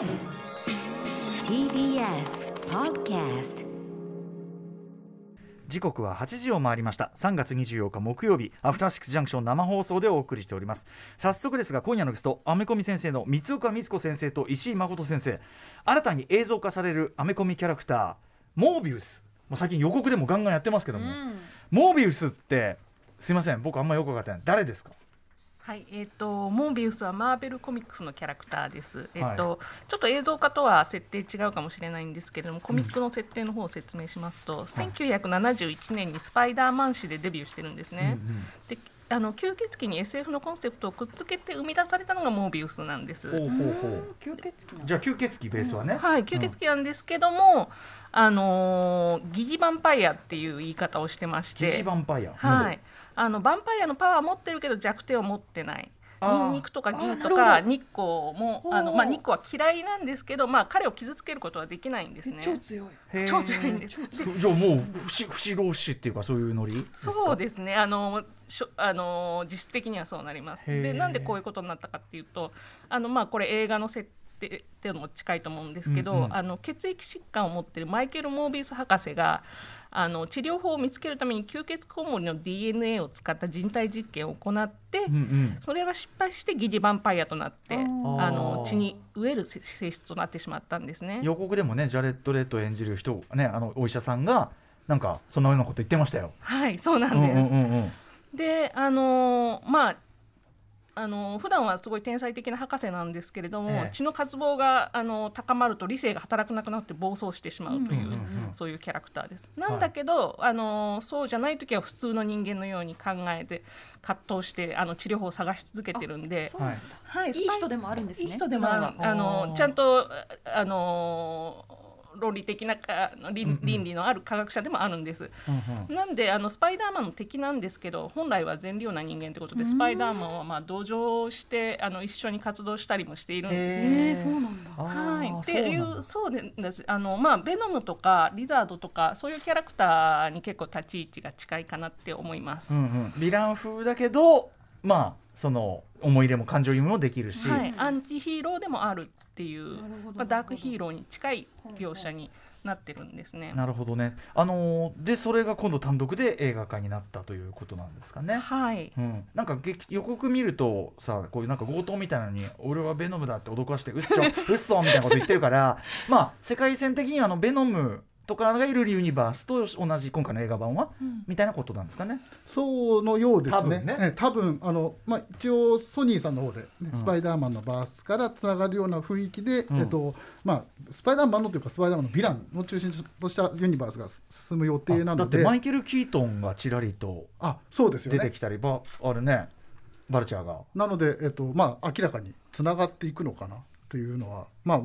TBS Podcast 時刻は8時を回りました。3月24日木曜日アフターシックスジャンクション生放送でお送りしております。早速ですが今夜のゲストアメコミ先生の三岡光子先生と石井誠先生。新たに映像化されるアメコミキャラクターモービウス。もう最近予告でもガンガンやってますけども、モービウスってすいません僕あんまよく分かってない。誰ですか？はい、えっ、とモービウスはマーベルコミックスのキャラクターです。えっ、と、はちょっと映像化とは設定違うかもしれないんですけれども、コミックの設定の方を説明しますと、1971年にスパイダーマン誌でデビューしてるんですね。で、あの吸血鬼に SF のコンセプトをくっつけて生み出されたのがモービウスなんです。ほうほうほう。吸血鬼じゃあ吸血鬼ベースはね、はい、吸血鬼なんですけども、あのー疑似ヴァンパイアっていう言い方をしてまし疑似て、ヴァンパイア。はい、あのヴァンパイアのパワー持ってるけど弱点を持ってない。ニンニクとか銀とか日光もあの、まあ、日光は嫌いなんですけど、まあ、彼を傷つけることはできないんですね。超強い。超強いんです。じゃあもう不死不死老死っていうかそういうノリ？ですかそうですね。あのしょあの実質的にはそうなります。でなんでこういうことになったかっていうとあの、まあ、これ映画の設定っていうのも近いと思うんですけど、うんうん。あの血液疾患を持っているマイケル・モービウス博士があの治療法を見つけるために吸血コウモリの DNA を使った人体実験を行って、うんうんそれが失敗して疑似ヴァンパイアとなってあの血に飢える性性質となってしまったんですね。予告でもねジャレット・レッド演じる人ねあのお医者さんがなんかそんなようなこと言ってましたよ。はいそうなんです。うんうんうんうんであのーまああのー普段はすごい天才的な博士なんですけれども、ええ。血の渇望があのー高まると理性が働かなくなって暴走してしまうという、うんうんうん。そういうキャラクターです。なんだけど、あのーそうじゃない時は普通の人間のように考えて葛藤してあの治療法を探し続けてるんでそう。なんだ。はいいい人でもあるんですね。いい人でもある。あのちゃんとあの論理的なか倫理のある科学者でもあるんです。うんなんであのスパイダーマンの敵なんですけど本来は善良な人間ということでスパイダーマンはまあ同情してあの一緒に活動したりもしているんです。えー、そうなんだ。あはい、ーっていうそうです。あの、まあ、ベノムとかリザードとかそういうキャラクターに結構立ち位置が近いかなって思います。うんうん、ヴィラン風だけどまあその思い入れも感情移入もできるし、はい、アンチヒーローでもあるっていうなるほどまあ、ダークヒーローに近い描写になってるんですね。なるほどねあのーでそれが今度単独で映画化になったということなんですかね。はいうん、なんか劇予告見るとさこういうなんか強盗みたいなのに俺はベノムだって脅かしてうっちょうっそみたいなこと言ってるからまあ世界線的にはあのベノムとかがいるユニバースと同じ今回の映画版は、うんみたいなことなんですかね。そうのようですね。多分ねあのまあ一応ソニーさんの方で、ねうんスパイダーマンのバースからつながるような雰囲気で、うんえっとまあスパイダーマンのというかスパイダーマンのヴィランの中心としたユニバースが進む予定なので、ってマイケル・キートンがちらりとあそうですよね出て。きたり、ばあれねバルチャーが。なのでえっとまあ明らかにつながっていくのかなというのはまあ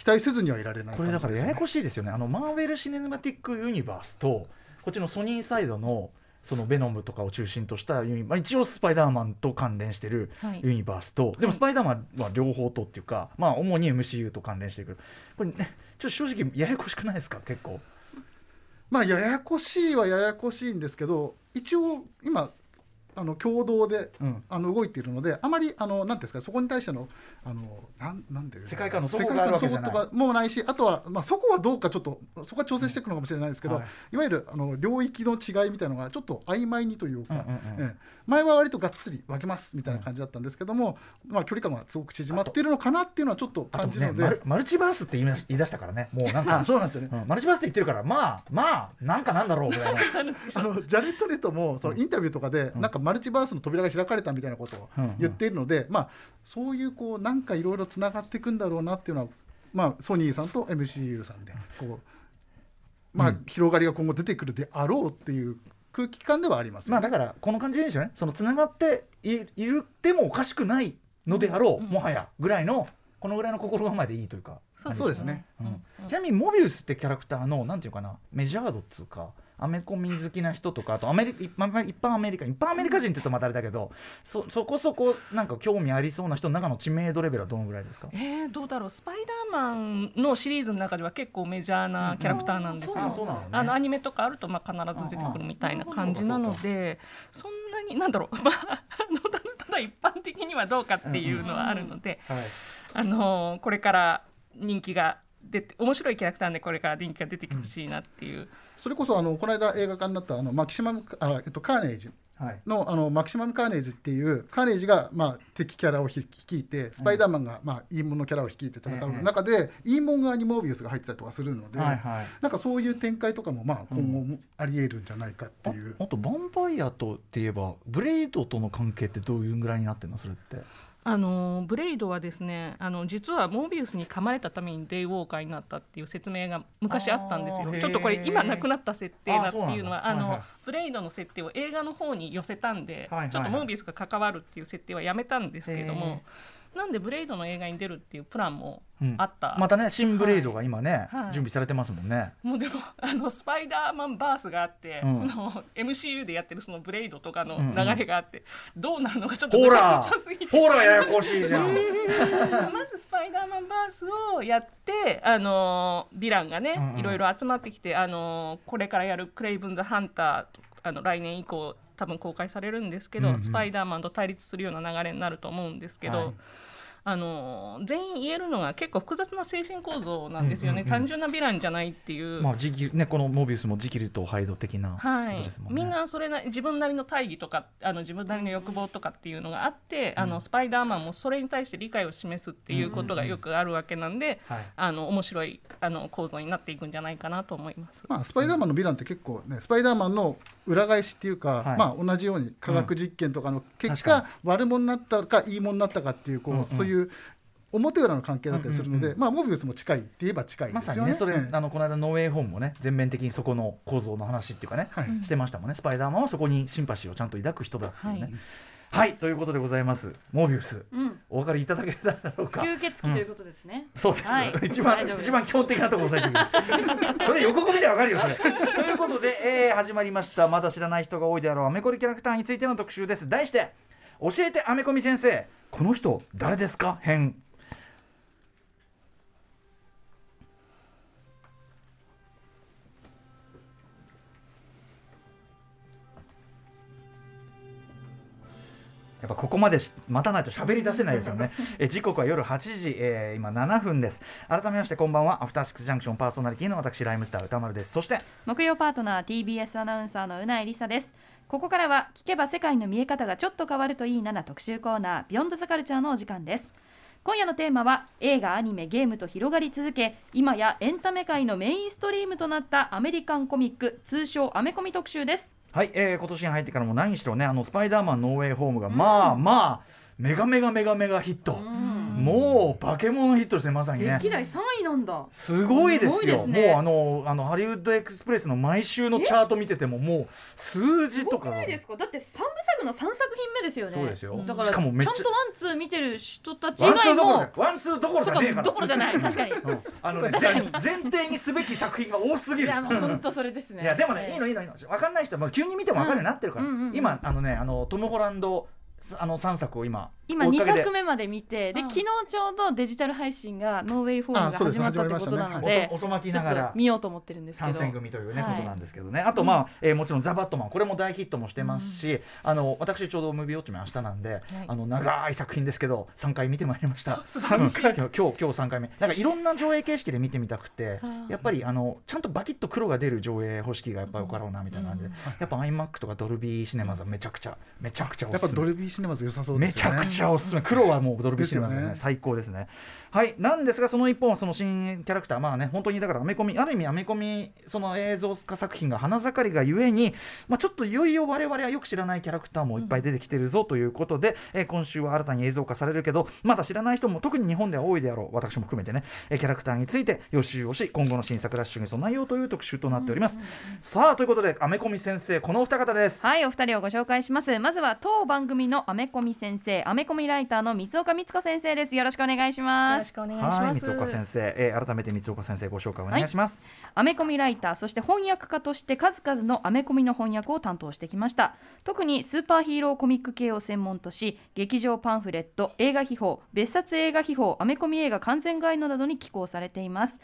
期待せずにはいられないこれだからややこしい。ですよね。あのマーベル・シネマティック・ユニバースとこっちのソニーサイドのそのベノムとかを中心としたユニまあ、一応スパイダーマンと関連してるはい。ユニバースと、でもスパイダーマンは両方とっていうか、まあ主に MCU と関連してくる。これねちょっと正直ややこしくないですか？結構。まあややこしいはややこしいんですけど、一応今あの共同でうん。あの動いているのであまりあのなんていうんですかそこに対してのあのなんなんていうの世界観の底があるわけじゃない。世界観の底とかもないしあとは、まあ、そこはどうかちょっとそこは調整していくのかもしれないですけど、はい。い、わゆるあの領域の違いみたいなのがちょっと曖昧にというか、うんうん前は割とがっつり分けますみたいな感じだったんですけども、まあ、距離感がすごく縮まっているのかなっていうのはちょっと感じるので、ねマルチバースって言い言い出したからね。もうなんかあそうなんですよね。うんマルチバースって言ってるからまあまあなんかなんだろうぐらいの。あのジャレット・ネットもそのインタビューとかで、うん。なんかマルチバースの扉が開かれたみたいなことを言っているので、まあ、そういうこうなんかいろいろつながっていくんだろうなっていうのは、まあ、ソニーさんと MCU さんでこう、まあうん。広がりが今後出てくるであろうっていう空気感ではありますよね、まあだからこの感じでいいですよね。そのつながっていいるってもおかしくないのであろう、うん。もはやぐらいのこのぐらいの心構えでいいというかそうそうですね。うん。うん。ちなみにモビウスってキャラクターのなんていうかなメジャードっつうかアメコミ好きな人とかあとアメリカ一般一般アメリカ一般アメリカ人って言うとまたあれだけどそそこそこなんか興味ありそうな人の中の知名度レベルはどのぐらいですか？えー、どうだろう。スパイダーマンのシリーズの中では結構メジャーなキャラクターなんですよ、あそうなのね。あのアニメとかあるとまあ必ず出てくるみたいな感じなのでそんなになんだろう、まあ、ただただ一般的にはどうかっていうのはあるので、はい。あのこれから人気が出て面白いキャラクターでこれから人気が出てきてほしいなっていう、それこそあのこの間映画化になったあのマキシマムあ、えっと、カーネージ。はい。のあのマキシマム・カーネージっていうカーネージが、まあ、敵キャラを率いてスパイダーマンが、まあ、イーモンのキャラを率いて戦う中で、イーモン側にモービウスが入ってたりとかするので、はいはい。なんかそういう展開とかも、まあ、今後もありえるんじゃないかっていう。ああとヴァンパイアとって言えばブレイドとの関係ってどういうぐらいになってるのそれって？あのブレイドはですねあの実はモービウスに噛まれたためにデイウォーカーになったっていう説明が昔あったんですよ。ちょっとこれ今なくなった設定だっていうのはあの、ブレイドの設定を映画の方に寄せたんで、はいはい。はいちょっとモービウスが関わるっていう設定はやめたんですけどへもなんでブレイドの映画に出るっていうプランもうん。あった、またね新ブレイドが今ね、はい。準備されてますもんね。もうでもあのスパイダーマンバースがあって、うん。その MCU でやってるそのブレイドとかのうんうん。流れがあって、どうなるのかちょっとほら。ほらややこしいじゃん。まずスパイダーマンバースをやってあのヴィランがね、うんうん。いろいろ集まってきてあのこれからやるクレイブン・ザ・ハンターとあの来年以降多分公開されるんですけど、うんうん。スパイダーマンと対立するような流れになると思うんですけど、はい。あの全員言えるのが結構複雑な精神構造なんですよね、うんうんうん。単純なヴィランじゃないっていう。まあジキねこのモービウスもジキルとハイド的なことはいですもんね、みんなそれな自分なりの大義とかあの自分なりの欲望とかっていうのがあって、あのスパイダーマンもそれに対して理解を示すっていうことがよくあるわけなんで、はい。あの面白いあの構造になっていくんじゃないかなと思います。まあ、スパイダーマンのヴィランって結構ねスパイダーマンの裏返しっていうか、はい。まあ、同じように科学実験とかの結確果、悪者になったかいいものになったかっていうこう、うんうん。そういう表裏の関係だったりするので、うんうん。まあ、モビウスも近いって言えば近い。まですよね。さにねそれ、ええ。あのこの間ノーウェイホームもね全面的にそこの構造の話っていうかね、はい。してましたもんね。スパイダーマンはそこにシンパシーをちゃんと抱く人だっていうね。はいはい、ということでございます。モービウスうん。お分かりいただけただろうか。吸血鬼ということですね。そうです、はい。一番一番基本的なところ押さえてくる。それ横込みでわかるよそれ。ということで、えー始まりました。まだ知らない人が多いであろうアメコミキャラクターについての特集です。題して教えてアメコミ先生。この人誰ですか？編ぱここまでし待たないと喋り出せないですよね。え時刻は夜8時、えー今7分です。改めましてこんばんは。アフターシックスジャンクションパーソナリティの私ライムスター歌丸です。そして木曜パートナー TBS アナウンサーのうないりさです。ここからは聞けば世界の見え方がちょっと変わるといいなな特集コーナービヨンドザカルチャーのお時間です。今夜のテーマは映画アニメゲームと広がり続け今やエンタメ界のメインストリームとなったアメリカンコミック通称アメコミ特集です。はい、えー今年に入ってからも何しろねあのスパイダーマンノーウェイホームが、まあまあメガメガメガメガヒット。もう化け物ヒットですねまさにね。歴代3位なんだ。すごいですよ。もうあのあのハリウッドエクスプレスの毎週のチャート見ててももう数字とか。ないですかだって三部作の3作品目ですよね。そうですよ。だからしかもめっちゃちゃんとワンツー見てる人たち以ワンツー外も。どころじゃワンツーどころじゃねえから。どころじゃない。確かに。うん。あのね 前提にすべき作品が多すぎいるやもう本当それですね。いやでもね、いいのいいのいいの。分かんない人はもう急に見ても分かるようになってるから、うんうんうん。うん今あのねあのトム・ホランドすあの3作を今今2追っかけて作目まで見てでうん。昨日ちょうどデジタル配信がノーウェイフォームが始まったってことなので遅遅まきながらと見ようと思ってるんですけど。参戦組というね、はい。ことなんですけどね。あとまあ、えーもちろん「ザ・バットマン」これも大ヒットもしてますし、あの私ちょうど「ムービーウォッチメン」明日なんで、あの長い作品ですけど3回見てまいりました。うん 今日今日今日3回目。なんかいろんな上映形式で見てみたくてやっぱりあのちゃんとバキッと黒が出る上映方式がやっぱよかろうなみたいな感じで、やっぱ iMAX とかドルビーシネマズはめちゃくちゃめちゃくちゃおやっぱドルビーシネマズ良さそうめちですよね。ゃくちゃおすすめ黒はもうドルビーシネマですよね。最高ですねはいなんですがその一方はその新キャラクターまあね本当にだからアメコミある意味アメコミその映像化作品が花盛りがゆえに、まあ、ちょっといよいよ我々はよく知らないキャラクターもいっぱい出てきてるぞということで、えー今週は新たに映像化されるけどまだ知らない人も特に日本では多いであろう私も含めてね、えーキャラクターについて予習をし今後の新作ラッシュに備えようという特集となっております、さあということでアメコミ先生このお二方です。はいお二人をご紹介します。まずは当番組のアメコミ先生アメコミライターの三岡光子先生です。よろしくお願いしよますろしくお願いします。はい三岡先生、えー改めて三岡先生ご紹介お願いします、アメコミライターそして翻訳家として数々のアメコミの翻訳を担当してきました。特にスーパーヒーローコミック系を専門とし劇場パンフレット映画秘宝別冊映画秘宝アメコミ映画完全ガイドなどに寄稿されています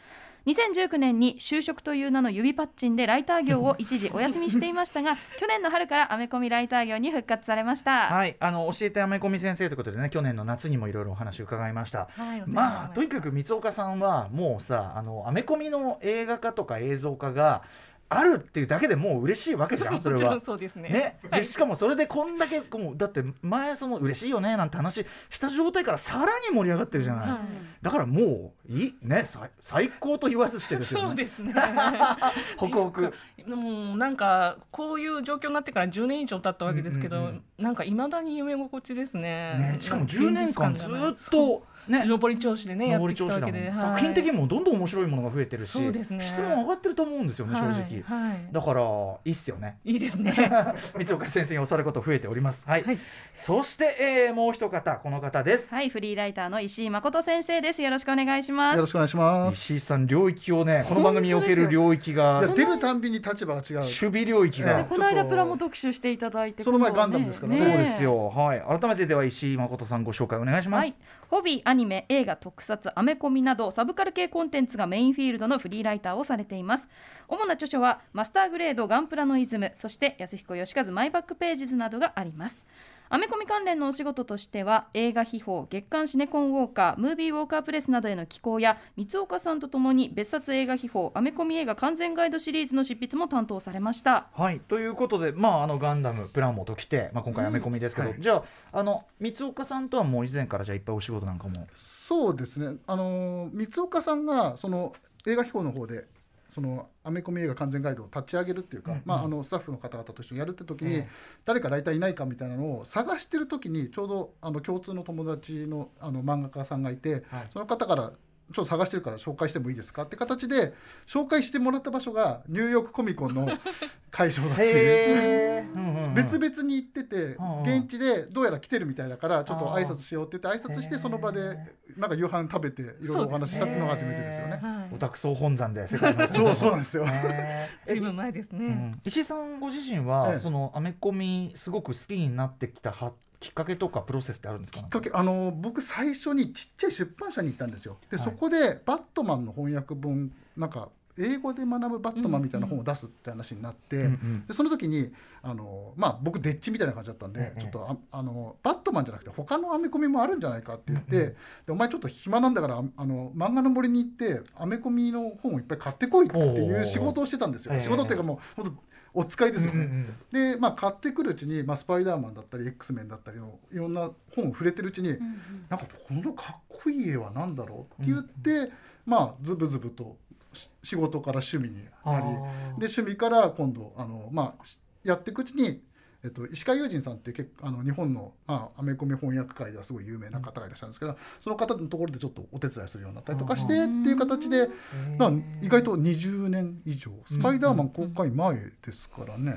2019年に就職という名の指パッチンでライター業を 一時お休みしていましたが 去年の春からアメコミライター業に復活されましたはい、あの教えてアメコミ先生ということでね去年の夏にもいろいろお話伺いました。はいまあとにかく三岡さんはもうさあのアメコミの映画化とか映像化があるっていうだけでもう嬉しいわけじゃん それは。そうですね。ね、はい。でしかもそれでこんだけこうだって前その嬉しいよねなんて話した状態からさらに盛り上がってるじゃない、はい。だからもういい。ね最最高と言わずしてですよね。そうですね。ホクホクもうなんかこういう状況になってから10年以上経ったわけですけど、うんうんうん。なんかいまだに夢心地ですね。ねしかも10年間ずっとね。上り調子でねやってきたわけで、はい。作品的にもどんどん面白いものが増えてるしそうですね。質も上がってると思うんですよね、正直、はいはい。だからいいっすよね。いいですね。三岡先生に教わること増えております。はい、はい。そして、えーもう一方この方です、はいフリーライターの石井誠先生です。よろしくお願いします。よろしくお願いします。石井さん領域をねこの番組における領域が出るたんびに立場が違う。守備領域が、ええこの間プラモ特集していただいてその前ガンダムですからね。そうですよ。はい。改めてでは石井誠さんご紹介お願いします、はい、ホビー、アニメ、映画、特撮、アメコミなどサブカル系コンテンツがメインフィールドのフリーライターをされています。主な著書はマスターグレードガンプラのイズムそして安彦義和マイバックページズなどがあります。アメコミ関連のお仕事としては映画秘宝月刊シネコンウォーカームービーウォーカープレスなどへの寄稿や三岡さんとともに別冊映画秘宝アメコミ映画完全ガイドシリーズの執筆も担当されましたはい、ということで、まあ、あのガンダムプラモときて、まあ、今回アメコミですけど、はいじゃああの三岡さんとはもう以前からじゃあいっぱいお仕事なんかも？そうですね。あのー三岡さんがその映画秘宝の方で。そのアメコミ映画完全ガイドを立ち上げるっていうか、うんうん。まあ、あのスタッフの方々と一緒にやるって時に、ええ誰かライターいないかみたいなのを探してる時にちょうどあの共通の友達のあの漫画家さんがいて、はい。その方から「ちょっと探してるから紹介してもいいですか?」って形で紹介してもらった場所がニューヨークコミコンの 会場だっていう。別々に行ってて現地でどうやら来てるみたいだからちょっと挨拶しようって言って挨拶してその場でなんか夕飯食べていろいろお話ししたっていうのが初めてですよね。はい。オタク総本山で世界のそうそうなんですよ。ずいぶん前ですね、うん。石井さんご自身は、ええ。そのアメコミすごく好きになってきたはきっかけとかプロセスってあるんですか？きっかけあの僕最初にちっちゃい出版社に行ったんですよ。で、はいそこでバットマンの翻訳本なんか英語で学ぶバットマンみたいな本を出すって話になって、うんうん。でその時にあの、まあ、僕デッチみたいな感じだったんで、ええちょっとああのバットマンじゃなくて他のアメコミもあるんじゃないかって言って、うんうん。でお前ちょっと暇なんだからああの漫画の森に行ってアメコミの本をいっぱい買ってこいっていう仕事をしてたんですよ。仕事っていうかもう本当お使いですよね。うんうんで、まあ、買ってくるうちに、まあ、スパイダーマンだったり X メンだったりのいろんな本を触れてるうちに、なんかこのかっこいい絵は何だろうって言って、まあズブズブとし仕事から趣味になりで趣味から今度あの、まあ、しやっていくうちに、えっと、石川雄人さんって結構あの日本の、まあ、アメコミ翻訳界ではすごい有名な方がいらっしゃるんですけど、その方のところでちょっとお手伝いするようになったりとかしてっていう形で、まあ、意外と20年以上スパイダーマン公開前ですからね。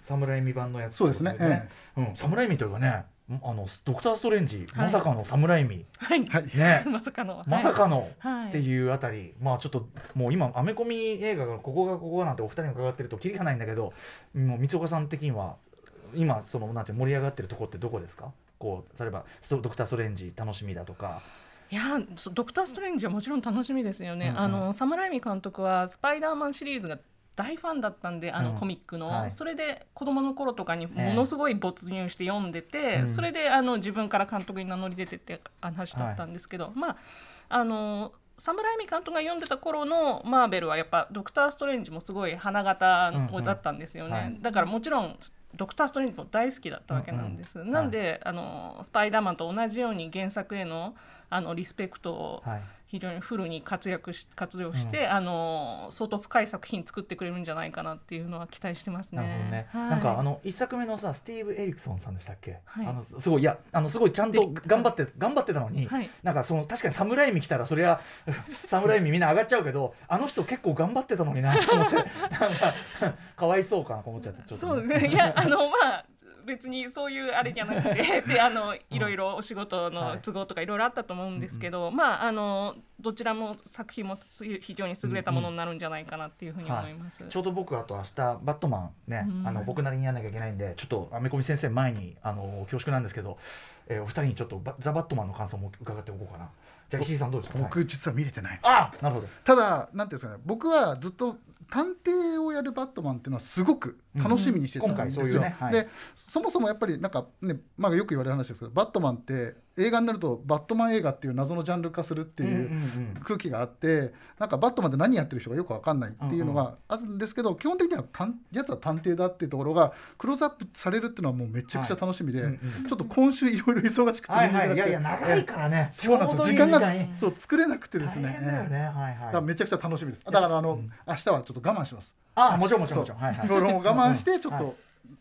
侍未版のやつそうですね。えうん、侍味というかねあのドクター・ストレンジ、はい。まさかの侍味はい、はい。ね。まさかの。まさかの、はい。っていうあたり、まあちょっともう今アメコミ映画がここがここがなんてお二人に伺ってるとキリがないんだけどもう三岡さん的には今そのなんて盛り上がってるとこってどこですか？こう例えばストドクター・ストレンジ楽しみだとか。いやそドクター・ストレンジはもちろん楽しみですよね。うんうん。あのサムライミ監督はスパイダーマンシリーズが大ファンだったんであの、うん。コミックの、はい。それで子供の頃とかにものすごい没入して読んでて、ええそれであの自分から監督に名乗り出てって話だったんですけど、まああのサムライミ監督が読んでた頃のマーベルはやっぱドクター・ストレンジもすごい花形うんうんだったんですよね、はい。だからもちろんドクター・ストレンジも大好きだったわけなんです、うんうんなんで、あのスパイダーマンと同じように原作へのあのリスペクトをはい。非常にフルに活躍し活用して、あの相当深い作品作ってくれるんじゃないかなっていうのは期待してますね。なるほどね、はい。なんかあの一作目のさスティーブ・エリクソンさんでしたっけ、はい。あのすすごいいやあのすごいちゃんと頑張って頑張ってたのに、はい。なんかその確かに侍味来たらそりゃ 侍味みんな上がっちゃうけどあの人結構頑張ってたのになと思ってなんか かわいそうかなと思っちゃってちょっとそうね。いやあのまあ別にそういうあれじゃなくて であのいろいろお仕事の都合とかいろいろあったと思うんですけど、まああのどちらも作品もつ非常に優れたものになるんじゃないかなっていうふうに思います。ちょうど僕あと明日バットマンね、うんあの僕なりにやらなきゃいけないんでちょっとアメコミ先生前にあの恐縮なんですけど、えーお二人にちょっとバザ・バットマンの感想も伺っておこうかなじゃあ石井さんどうですか僕実は見れてない。あなるほど。ただなんていうんですかね僕はずっと探偵をやるバットマンっていうのはすごく楽しみにしてたんですよ。うん今回そういうねはい。でそもそもやっぱりなんかね、まあ、よく言われる話ですけどバットマンって映画になるとバットマン映画っていう謎のジャンル化するっていううん空気があってなんかバットマンって何やってる人がよく分かんないっていうのがあるんですけど、基本的には探やつは探偵だっていうところがクローズアップされるっていうのはもうめちゃくちゃ楽しみで、はいうんうんちょっと今週いろいろ忙しくてはいい。いやいや長いからね。そうなんです時間がそう作れなくてですね。だよね。はいはい。だからめちゃくちゃ楽しみです。だからあの、明日はちょっと我慢します。あもちろんもちろんもちろん。はいはい。いろいろ我慢してちょっはい。と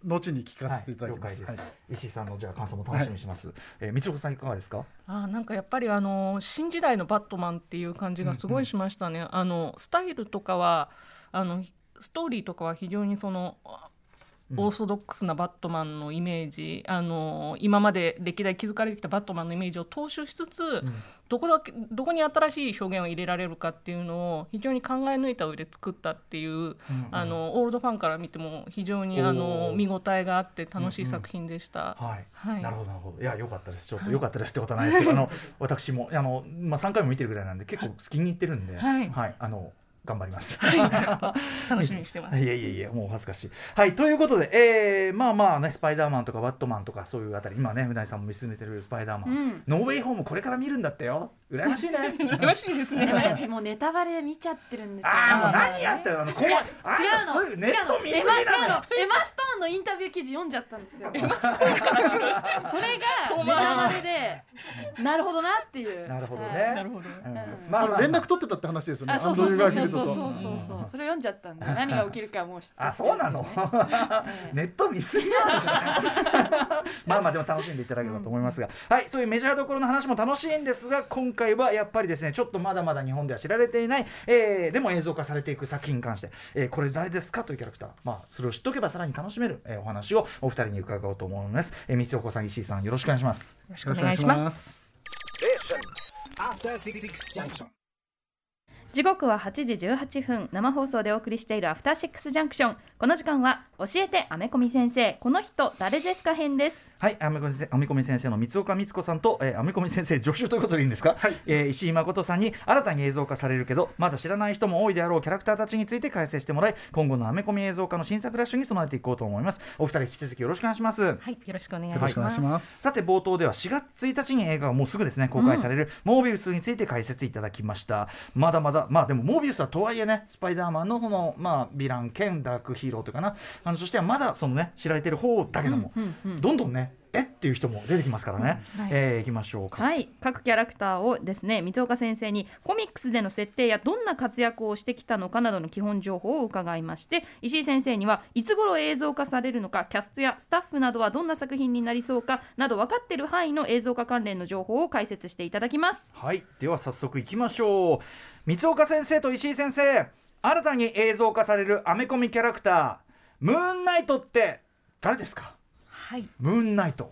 後に聞かせていただきます。はい石井さんのじゃあ感想も楽しみにします、えー、三岡さんいかがですか？あーなんかやっぱりあの新時代のバットマンっていう感じがすごいしましたね。あのスタイルとかはあのストーリーとかは非常にそのオーソドックスなバットマンのイメージ、あの今まで歴代築かれてきたバットマンのイメージを踏襲しつつ、どこだけどこに新しい表現を入れられるかっていうのを非常に考え抜いた上で作ったっていう、あのオールドファンから見ても非常にあおのー見応えがあって楽しい作品でした。はい、はい。なるほどなるほど。いや良かったです。ちょっと良かったですってことはないですけど、あの私もあのまあ三回も見てるぐらいなんで結構好きに入ってるんで、はい。あの頑張ります。楽しみにしてます。いやいやいやもうお恥ずかしい。はいということで、えー、まあまあねスパイダーマンとかバットマンとかそういうあたり今ねうなぎさんも見進めてるスパイダーマン、うんノーウェイホームこれから見るんだってよ羨ましいね。羨ましいですね。私もうネタバレ見ちゃってるんですよああもう何やってるの？あの怖いあ違うのそういうネット見すぎエマ違うなのエマストーンのインタビュー記事読んじゃったんですよ。エマストーンから。それがネタバレで、なるほどなっていう。なるほどはいね。なるほど。まあ連絡取ってたって話ですよね。あ、そうそうそうそうそうそうそう。と。それ読んじゃったんで何が起きるかもう知って あそうなの？ええ。ネット見すぎなんですね。まあまあでも楽しんでいただければと思いますが、はいそういうメジャーどころの話も楽しいんですが今回はやっぱりですねちょっとまだまだ日本では知られていない、えーでも映像化されていく作品に関して、えーこれ誰ですかというキャラクター。まあそれを知っておけばさらに楽しめる、えーお話をお二人に伺おうと思います、えー、三岡さん石井さんよろしくお願いします。よろしくお願いします。After Six Junction. 時刻は8時18分。生放送でお送りしているアフターシックスジャンクション。この時間は教えてアメコミ先生。この人誰ですか編です。はい、アメコミ先生アメコミ先生の三岡光子さんと、えー、アメコミ先生助手ということでいいんですか、えー石井誠さんに新たに映像化されるけどまだ知らない人も多いであろうキャラクターたちについて解説してもらい今後のアメコミ映像化の新作ラッシュに備えていこうと思います。お二人引き続きよろしくお願いします。はい、よろしくお願いします。よろしくお願いします。さて冒頭では4月1日に映画がもうすぐですね公開される、モービウスについて解説いただきました。まだまだまあでもモービウスはとはいえねスパイダーマンのそのまあヴィラン兼ダークヒーローというかな。感じとしてはまだそのね知られてる方だけども、どんどんねえっていう人も出てきますからね、はい。えーいきましょうか、はい。各キャラクターをですね三岡先生にコミックスでの設定やどんな活躍をしてきたのかなどの基本情報を伺いまして石井先生にはいつ頃映像化されるのかキャストやスタッフなどはどんな作品になりそうかなど分かっている範囲の映像化関連の情報を解説していただきます。はい、では早速いきましょう。三岡先生と石井先生新たに映像化されるアメコミキャラクタームーンナイトって誰ですか？はい、ムーンナイト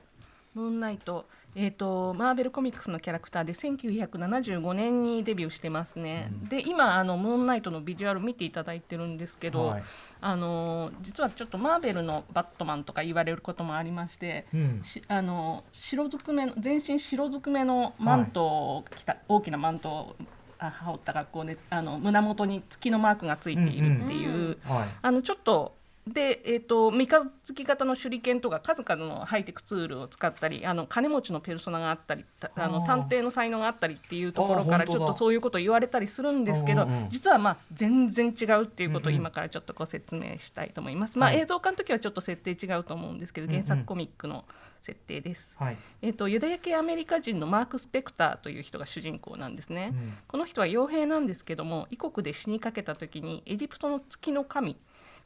ムーンナイト。えー、とマーベルコミックスのキャラクターで1975年にデビューしてますね、で今あのムーンナイトのビジュアル見ていただいてるんですけど、はい。あのー実はちょっとマーベルのバットマンとか言われることもありまして、うん。しあの白ずくめの全身白ずくめのマントを着た、大きなマントをあ羽織った格好であの胸元に月のマークがついているっていう、はい。あのちょっとで、えー、と三日月型の手裏剣とか数々のハイテクツールを使ったりあの金持ちのペルソナがあったりたあの探偵の才能があったりっていうところからちょっとそういうことを言われたりするんですけどうんうん。うん実はまあ全然違うっていうことをうんうん。今からちょっとご説明したいと思います。まあ、はい。映像化の時はちょっと設定違うと思うんですけど原うんうん。作コミックの設定です。はい。えー、とユダヤ系アメリカ人のマーク・スペクターという人が主人公なんですね。うん。この人は傭兵なんですけども異国で死にかけた時にエディプトの月の神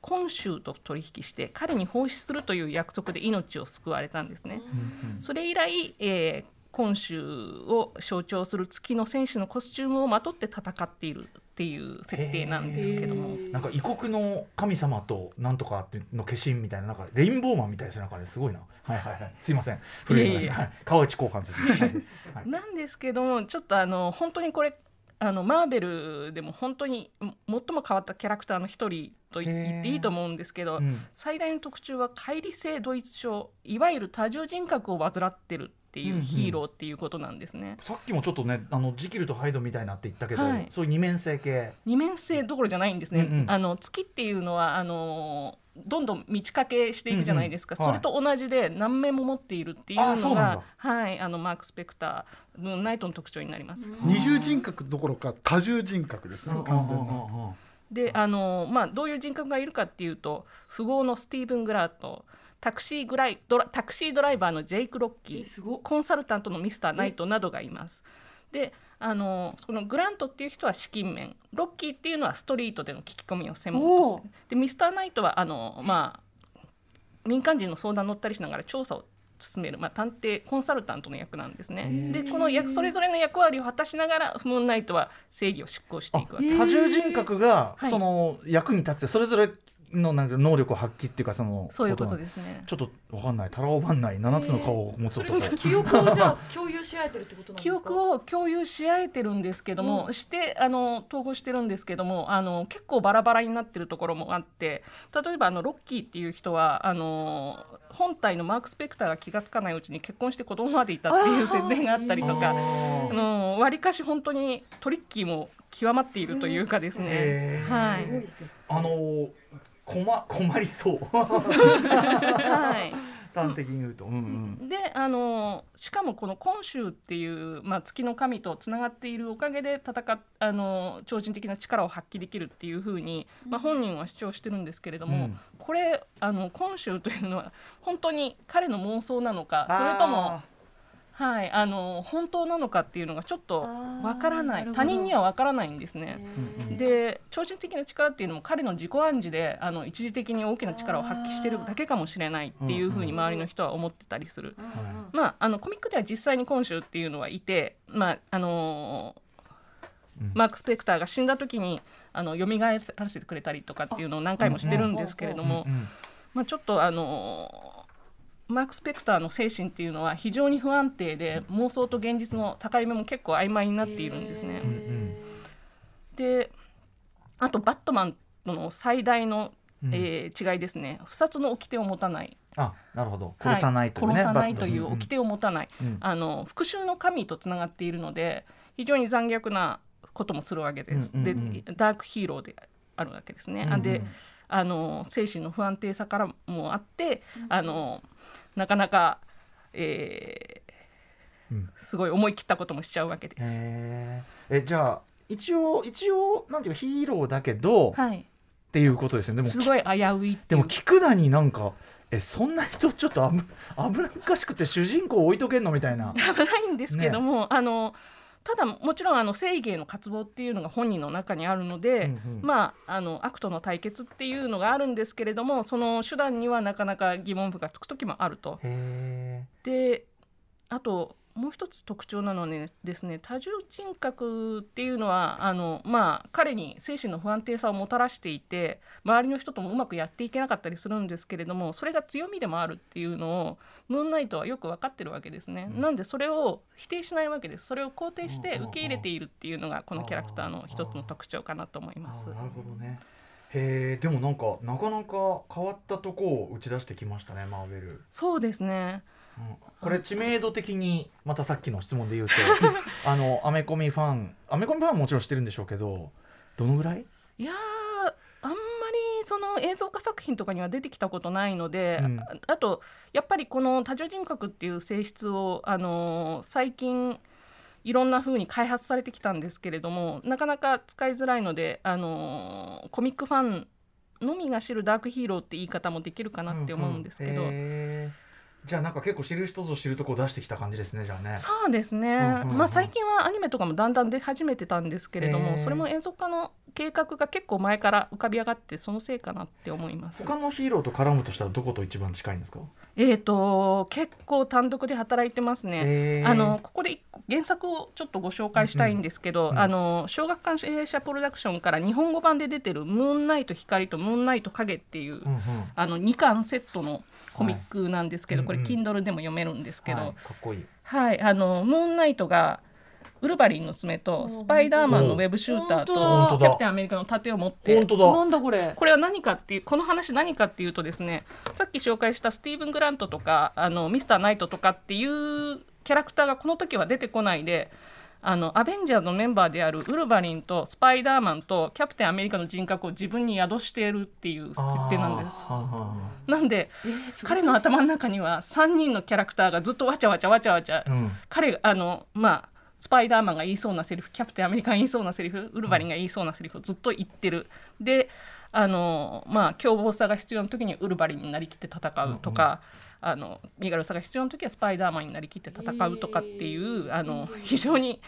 コンシューと取引して彼に奉仕するという約束で命を救われたんですね。それ以来、えーコンシューを象徴する月の戦士のコスチュームをまとって戦っているっていう設定なんですけども。なんか異国の神様となんとかっての化身みたいななんかレインボーマンみたいでなんかねすごいな。はいはいはい。すいません。古い話いえいえ。はい。川内後半説はいはい。なんですけどもちょっとあの本当にこれあのマーベルでも本当にも最も変わったキャラクターの一人と言っていいと思うんですけど、うん。最大の特徴は乖離性ドイツ症いわゆる多重人格を患ってるっていうヒーローっていうことなんですね。さっきもちょっとねあのジキルとハイドみたいなって言ったけど、はい。そういう二面性系。二面性どころじゃないんですね。うんうん。あの月っていうのはあのどんどん満ち欠けしていくじゃないですか、うんうん。それと同じで何面も持っているっていうのがはいあのマーク・スペクタームーンナイトの特徴になります。二重人格どころか多重人格ですね。完全にであの、まあ、どういう人格がいるかっていうと富豪のスティーブン・グラートタクシーグライドラタクシードライバーのジェイク・ロッキーコンサルタントのミスター・ナイトなどがいます。であのこのグラントっていう人は資金面。ロッキーっていうのはストリートでの聞き込みを専門としてでミスター・ナイトはあの、まあ、民間人の相談乗ったりしながら調査を進める、まあ、探偵コンサルタントの役なんですね。でこの役それぞれの役割を果たしながらムーンナイトは正義を執行していくわけです。多重人格がはいその役に立つそれぞれのなんか能力を発揮っていうかそのそういうことなですね。ちょっとわかんない。タラオバンない七つの顔を持つ男、記憶をじゃあ共有し合えてるってことなんですか？記憶を共有し合えてるんですけども、してあの統合してるんですけどもあの結構バラバラになってるところもあって例えばあのロッキーっていう人はあの本体のマーク・スペクターが気が付かないうちに結婚して子供までいたっていう設定があったりとかああーの割かし本当にトリッキーも極まっているというかですね。へ。ー。はい。すごいですよ。あのー困困りそう。はい。端的に言うと、うんうん。であのしかもこの今週っていう、まあ、月の神とつながっているおかげで戦っあの超人的な力を発揮できるっていうふうに、まあ、本人は主張してるんですけれども、うん。これあの今週というのは本当に彼の妄想なのかそれとも、はい、あの本当なのかっていうのがちょっとわからない。他人にはわからないんですね。で超人的な力っていうのも彼の自己暗示であの一時的に大きな力を発揮してるだけかもしれないっていうふうに周りの人は思ってたりする。まあ、あのコミックでは実際に今週っていうのはいて、まああのーうん。マーク・スペクターが死んだ時にあの蘇らせてくれたりとかっていうのを何回もしてるんですけれども、まあ、ちょっとあのーマーク・スペクターの精神っていうのは非常に不安定で妄想と現実の境目も結構曖昧になっているんですね。うんうんであとバットマンとの最大の、うん。えー違いですね。不殺の掟を持たない。あなるほど。殺さないというね、はい殺さないという掟を持たない、うん。あの復讐の神とつながっているので非常に残虐なこともするわけです。うんうんうん。でダークヒーローであるわけですね。うんうんであの精神の不安定さからもあってあのなかなか、えーうん。すごい思い切ったこともしちゃうわけです。えじゃあ一応一応なんていうかヒーローだけど、っはい、ていうことですよね。でもすごい危ういってでいう。も菊田になんかえそんな人ちょっと危危なっかしくて主人公置いとけんのみたいな。危ないんですけども、あのただもちろんあの正義への渇望っていうのが本人の中にあるので、うんうんまああの悪との対決っていうのがあるんですけれどもその手段にはなかなか疑問符がつく時もあると。へであともう一つ特徴なのはねですね多重人格っていうのはあの、まあ、彼に精神の不安定さをもたらしていて周りの人ともうまくやっていけなかったりするんですけれどもそれが強みでもあるっていうのをムーンナイトはよく分かってるわけですね、なんでそれを否定しないわけですそれを肯定して受け入れているっていうのがこのキャラクターの一つの特徴かなと思います。あなるほどね。へえでもなんかなかなか変わったとこを打ち出してきましたねマーベル。そうですねうんこれ知名度的にまたさっきの質問で言うと あのアメコミファンアメコミファンはもちろん知ってるんでしょうけど。どのぐらい？いやーあんまりその映像化作品とかには出てきたことないので、うん。ああとやっぱりこの多重人格っていう性質を、あのー最近いろんな風に開発されてきたんですけれどもなかなか使いづらいので、あのーコミックファンのみが知るダークヒーローって言い方もできるかなって思うんですけど、うんうんじゃあなんか結構知る人ぞ知るとこ出してきた感じですねじゃあね。そうですね、うんうんうんまあ、最近はアニメとかもだんだん出始めてたんですけれどもそれも映像化の計画が結構前から浮かび上がってそのせいかなって思います。他のヒーローと絡むとしたらどこと一番近いんですか。えー、と結構単独で働いてますね。あのここで原作をちょっとご紹介したいんですけど、うんうんあの小学館映写プロダクションから日本語版で出てる「ムーンナイト光とムーンナイト影」っていう、うんうん。あの2巻セットのコミックなんですけど、これはい。うんうん Kindle でも読めるんですけど、ははい。いかっこいい。あのムーンナイトがウルヴァリンの爪とスパイダーマンのウェブシューターとキャプテンアメリカの盾を持って本当だ。なんだこれこれは何かっていうこの話何かっていうとですねさっき紹介したスティーブン・グラントとかあのミスター・ナイトとかっていうキャラクターがこの時は出てこないであのアベンジャーズのメンバーであるウルヴァリンとスパイダーマンとキャプテンアメリカの人格を自分に宿しているっていう設定なんです。なんで、彼の頭の中には3人のキャラクターがずっとわちゃわちゃわちゃわちゃ、あうん。彼があのまあスパイダーマンが言いそうなセリフキャプテンアメリカが言いそうなセリフウルヴァリンが言いそうなセリフをずっと言ってる。であのまあ凶暴さが必要な時にウルヴァリンになりきって戦うとか。あの身軽さが必要な時はスパイダーマンになりきって戦うとかっていう、あの非常に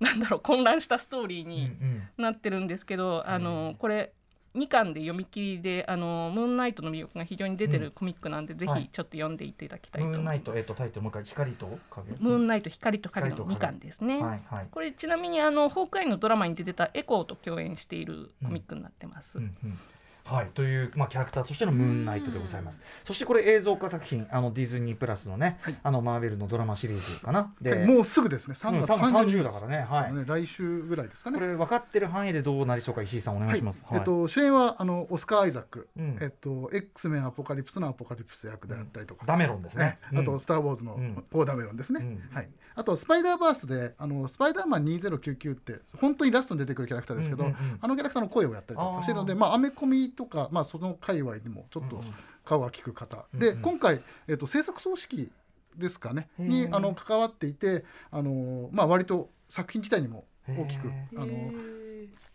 なんだろう混乱したストーリーうんにうんなってるんですけど、あのこれ2巻で読み切りであのムーンナイトの魅力が非常に出てるコミックなんで、ぜはいひちょっと読んでいただきたいと思います。ムーンナイトえっとタイトルもう一回光と影？ムーンナイト光と影の2光と影巻ですね。はいはいこれちなみにあのホークアイのドラマに出てたエコーと共演しているコミックになってます。うんうんはい、という、まあ、キャラクターとしてのムーンナイトでございます。そしてこれ映像化作品、あのディズニープラスのね、あのマーベルのドラマシリーズかな。で、はい。もうすぐですね。3うん月3月30 30だからね。はい。来週ぐらいですかね。これ分かってる範囲でどうなりそうか石井さんお願いします。はい。えっと、主演はあのオスカー・アイザック、うん。えっと、X メンアポカリプスのアポカリプス役であったりとか、ダメロンですね。あと、うん。スター・ウォーズのうん。ポー・ダメロンですね、うん。はい、あとスパイダーバースであのスパイダーマン2099って本当にラストに出てくるキャラクターですけど、うんうんうんあのキャラクターの声をやったりとかしてるのでまあアメコミとか、まあ、その界隈にもちょっと顔が利く方、うんうん。で今回、えっと、制作総指揮ですかね。にあの関わっていてあの、まあ、割と作品自体にも大きくへあの、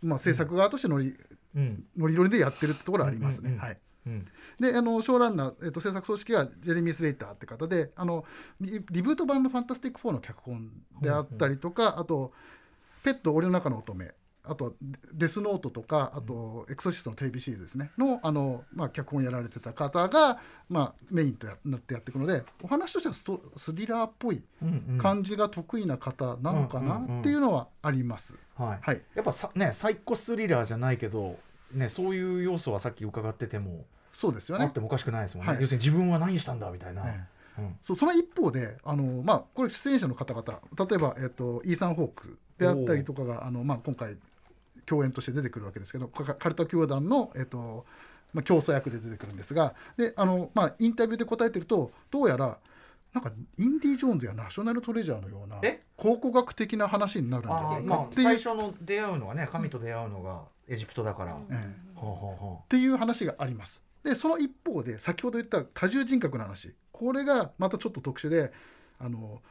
まあ、制作側としてノリうん。ノリノリでやってるってところはありますね。うんうんうん。はい。うん。であのショーランナー、えっと制作組織はジェレミー・スレイターって方であのリリブート版の「ファンタスティック4」の脚本であったりとか、あと「ペット檻の中の乙女」あとデ「デスノート」とかあと「エクソシスト」のテレビシリーズですね。のあの、まあ、脚本やられてた方が、まあ、メインとなってやっていくのでお話としてはストスリラーっぽい感じが得意な方なのかなっていうのはあります。はい。はい。やっぱさねサイコスリラーじゃないけど。ね、そういう要素はさっき伺ってても、そうですよね。あってもおかしくないですもんね、はい。要するに自分は何したんだみたいな、ええ。うん。そうその一方であの、まあ、これ出演者の方々例えば、えっとイーサン・ホークであったりとかがあの、まあ、今回共演として出てくるわけですけどカカルト教団の、えっとまあ、競争役で出てくるんですがであの、まあ、インタビューで答えてるとどうやらなんかインディ・ジョーンズやナショナルトレジャーのようなえ？考古学的な話になるんじゃないかあーまあっていう,、最初の出会うのがね神と出会うのがエジプトだから、うっていう話があります。でその一方で先ほど言った多重人格の話。これがまたちょっと特殊であの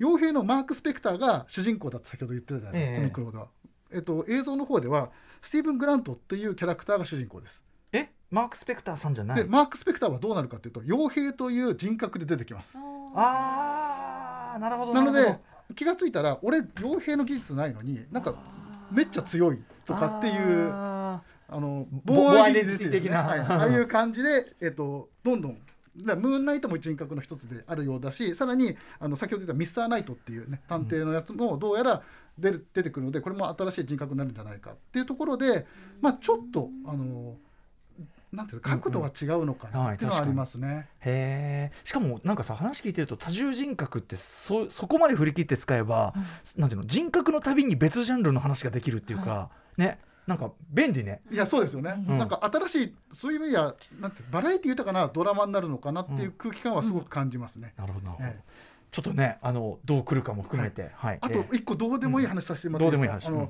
傭兵のマーク・スペクターが主人公だって先ほど言ってたじゃないですか、ええ。コミックの方では。えっと、映像の方ではスティーブン・グラントっていうキャラクターが主人公です。うえ？マーク・スペクターさんじゃない？でマーク・スペクターはどうなるかというと傭兵という人格で出てきます。ああなるほどなので気がついたら俺傭兵の技術ないのになんかめっちゃ強いとかっていう。ああのボボーンアイデンデンティティティティ的な。はい、ああいう感じで、えっと、どんどんだムーンナイトも人格の一つであるようだしさらにあの先ほど言ったミスターナイトっていう、ね、探偵のやつもどうやら出る出てくるのでこれも新しい人格になるんじゃないかっていうところで、まあ、ちょっとあのなんていうの角度は違うのかうんうん。なっていうのはありますね。へえしかもなんかさ話聞いてると多重人格ってそそこまで振り切って使えば、なんていうの人格のたびに別ジャンルの話ができるっていうか、ねなんか便利ね。いやそうですよね、うん。なんか新しいそういう意味ではなんてバラエティ豊かなドラマになるのかなっていう空気感はすごく感じますね。なるほどなるほど、ええ。ちょっとねあのどう来るかも含めてはい、あとええ。一個どうでもいい話させてもらっていいですか、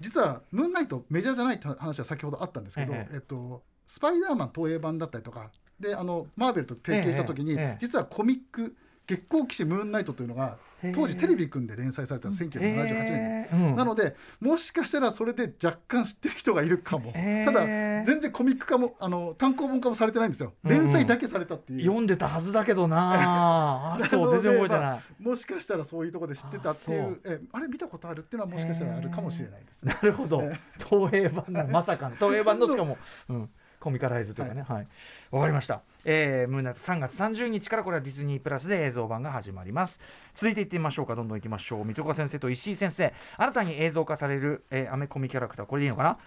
実はムーンナイトメジャーじゃないって話は先ほどあったんですけど、ええ。えっと、スパイダーマン東映版だったりとかであのマーベルと提携した時に、実はコミック月光騎士ムーンナイトというのが当時テレビくんで連載された1978年。うん。なのでもしかしたらそれで若干知ってる人がいるかも、ただ全然コミック化もあの単行本化もされてないんですよ。うん。うん連載だけされたっていう、読んでたはずだけどな。あそう全然覚えてない、まあもしかしたらそういうところで知ってたっていうう。えあれ見たことあるっていうのはもしかしたらあるかもしれないですね。なるほど。え東映版のまさかの。東映版のしかも、うん、コミカライズというかね。はい。わ、かりました、えー、ムーンナイト3月30日からこれはディズニープラスで映像版が始まります。続いていってみましょうか。どんどんいきましょう。三岡先生と石井先生。新たに映像化される、えー、アメコミキャラクター。これでいいのかな？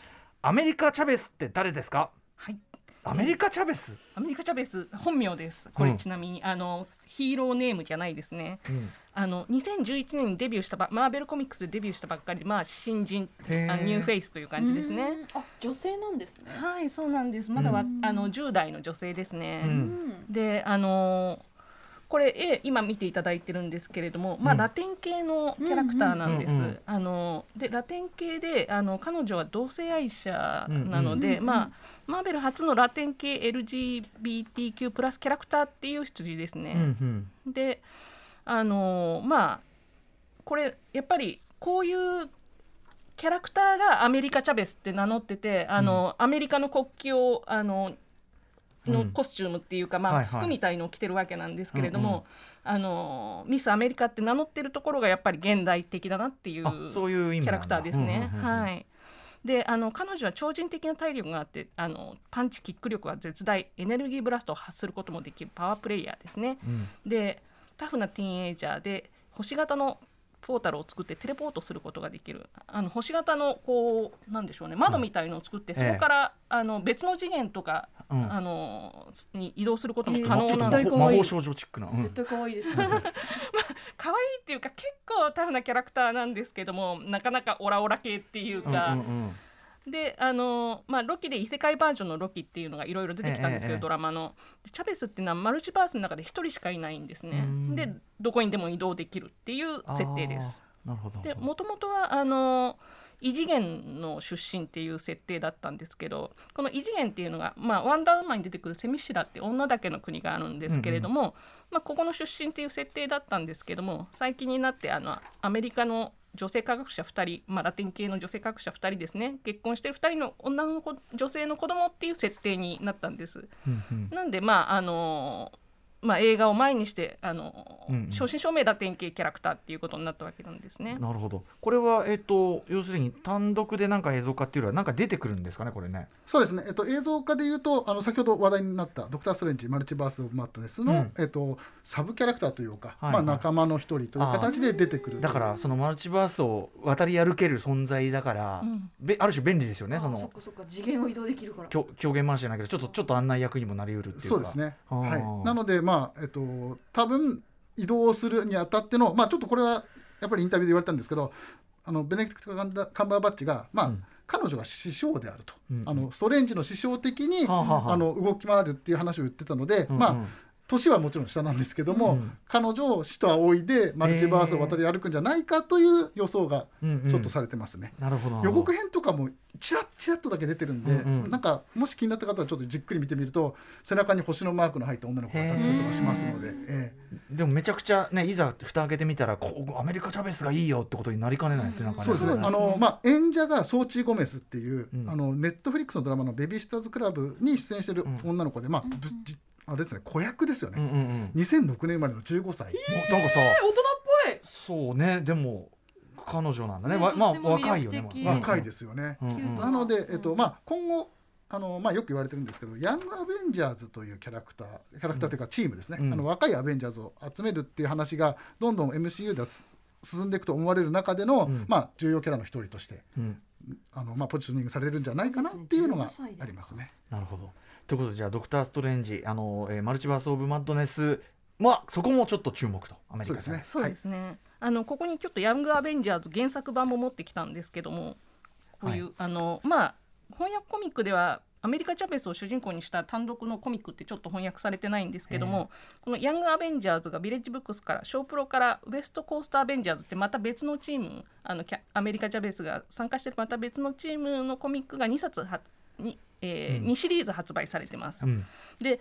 アメリカ・チャベスって誰ですか？はいアメリカ・チャベス、アメリカ・チャベス本名です。これうんちなみに、あのヒーローネームじゃないですね。うん。あの2011年にデビューしたばマーベルコミックスでデビューしたばっかりでまあ新人あニューフェイスという感じですね。あ女性なんですね。はいそうなんです。まだは、うん。あの10代の女性ですね、うん。うん。であのこれ絵今見ていただいてるんですけれども、まあ、うん。ラテン系のキャラクターなんです。うんうんうんうん。あのでラテン系であの彼女は同性愛者なので、うんうんまあ、マーベル初のラテン系 LGBTQ+ プラスキャラクターっていう出自ですうんうね。ん。であのまあこれやっぱりこういうキャラクターがアメリカ・チャベスって名乗っててあの、アメリカの国旗をあののうん。コスチュームっていうか、まあ服みたいのを着てるわけなんですけれども、あのミス・アメリカって名乗ってるところがやっぱり現代的だなっていうあそういう意味キャラクターですね。はい。であの彼女は超人的な体力があってあのパンチキック力は絶大エネルギーブラストを発することもできるパワープレイヤーですね。うん。でタフなティーンエイジャーで星型のポータルを作ってテレポートすることができる。あの星型のこうなんでしょうね。窓みたいのを作って、そこから、あの別の次元とか、うん。あのに移動することもえー可能なの。で、絶対可愛い。魔法少女チックな、うん。絶対可愛いですね。可愛いっていうか結構タフなキャラクターなんですけどもなかなかオラオラ系っていうか、うんうんうんであの、まあ、ロキで異世界バージョンのロキっていうのがいろいろ出てきたんですけど、ええドラマの。でチャベスっていうのはマルチバースの中で一人しかいないんですね。うん。でどこにでも移動できるっていう設定です。でもともとはあの異次元の出身っていう設定だったんですけどこの異次元っていうのが、まあ、ワンダーウーマンに出てくるセミシラって女だけの国があるんですけれども、まあ、ここの出身っていう設定だったんですけども最近になってあのアメリカの女性科学者2人、まあ、ラテン系の女性科学者2人ですね結婚してる2人の女の子女性の子供っていう設定になったんです。うんうんなんでまああのまあ、映画を前にしてあの、うんうん。正真正銘ラテン系キャラクターっていうことになったわけなんですね。なるほど。これはえっ、と要するに単独でなんか映像化っていうよりはなんか出てくるんですかねこれね。そうですね、えっと、映像化でいうとあの先ほど話題になった「ドクター・ストレンジマルチバース・オブ・マットネスの」うん。えっと、サブキャラクターというか、はいはい。まあ、仲間の一人という形で出てくるだからそのマルチバースを渡り歩ける存在だから、うん。べある種便利ですよねそあそっのかそっか。次元を移動できるから。狂狂言回しじゃないけどちょっとちょっと案内役にもなりうるっていうか。そうですね、はい、なのでまあえっと多分移動するにあたってのまあちょっとこれはやっぱりインタビューで言われたんですけどあのベネディクト・カンダカンバーバッチがまあ、うん。彼女が師匠であると、うんあのストレンジの師匠的に、はあはあはあ。あの動き回るっていう話を言ってたので、うんうん。まあ年はもちろん下なんですけども、うん。彼女を死と仰いでマルチバースを渡り歩くんじゃないかという予想がうんうん。ちょっとされてますね。なるほど。なる予ほど告編とかもちらっちらっとだけ出てるんで、うんうん。なんかもし気になった方はちょっとじっくり見てみると背中に星のマークの入った女の子が立ってたりとかしますので、えでもめちゃくちゃねいざ蓋開けてみたらこうアメリカチャベスがいいよってことになりかねないですねなんかね。えそうですね。そうですね。あの、まあ、演者がソーチー・ゴメスっていう、うん。あのネットフリックスのドラマの「ベビースターズ・クラブ」に出演してる女の子で、まあぶじあれですね子役ですよね、うんうんうん。2006年生まれの15歳、おなんかさえ大人っぽい。そうねでも彼女なんだね。まあ若いよね若いですよね。な。ので、えっとまあ、今後あの、まあ、よく言われてるんですけどヤングアベンジャーズというキャラクターキャラクターというかチームですね、うん。あの若いアベンジャーズを集めるっていう話がどんどん MCU ではす進んでいくと思われる中での、うん。まあ、重要キャラの一人として。うんあの、まあ、ポジショニングされるんじゃないかなっていうのがありますね。なるほど。ということでじゃあドクター・ストレンジあの、えーマルチバース・オブ・マッドネスまあそこもちょっと注目と。アメリカですね。そうですね、あのここにちょっとヤングアベンジャーズ原作版も持ってきたんですけどもこういう、はい。あのまあ翻訳コミックではアメリカ・チャベスを主人公にした単独のコミックってちょっと翻訳されてないんですけども、このヤングアベンジャーズがビレッジブックスからショープロからウエストコーストアベンジャーズってまた別のチームあのキャアメリカ・チャベスが参加してるまた別のチームのコミックが2冊はに、えーうん。2シリーズ発売されてます。うん。で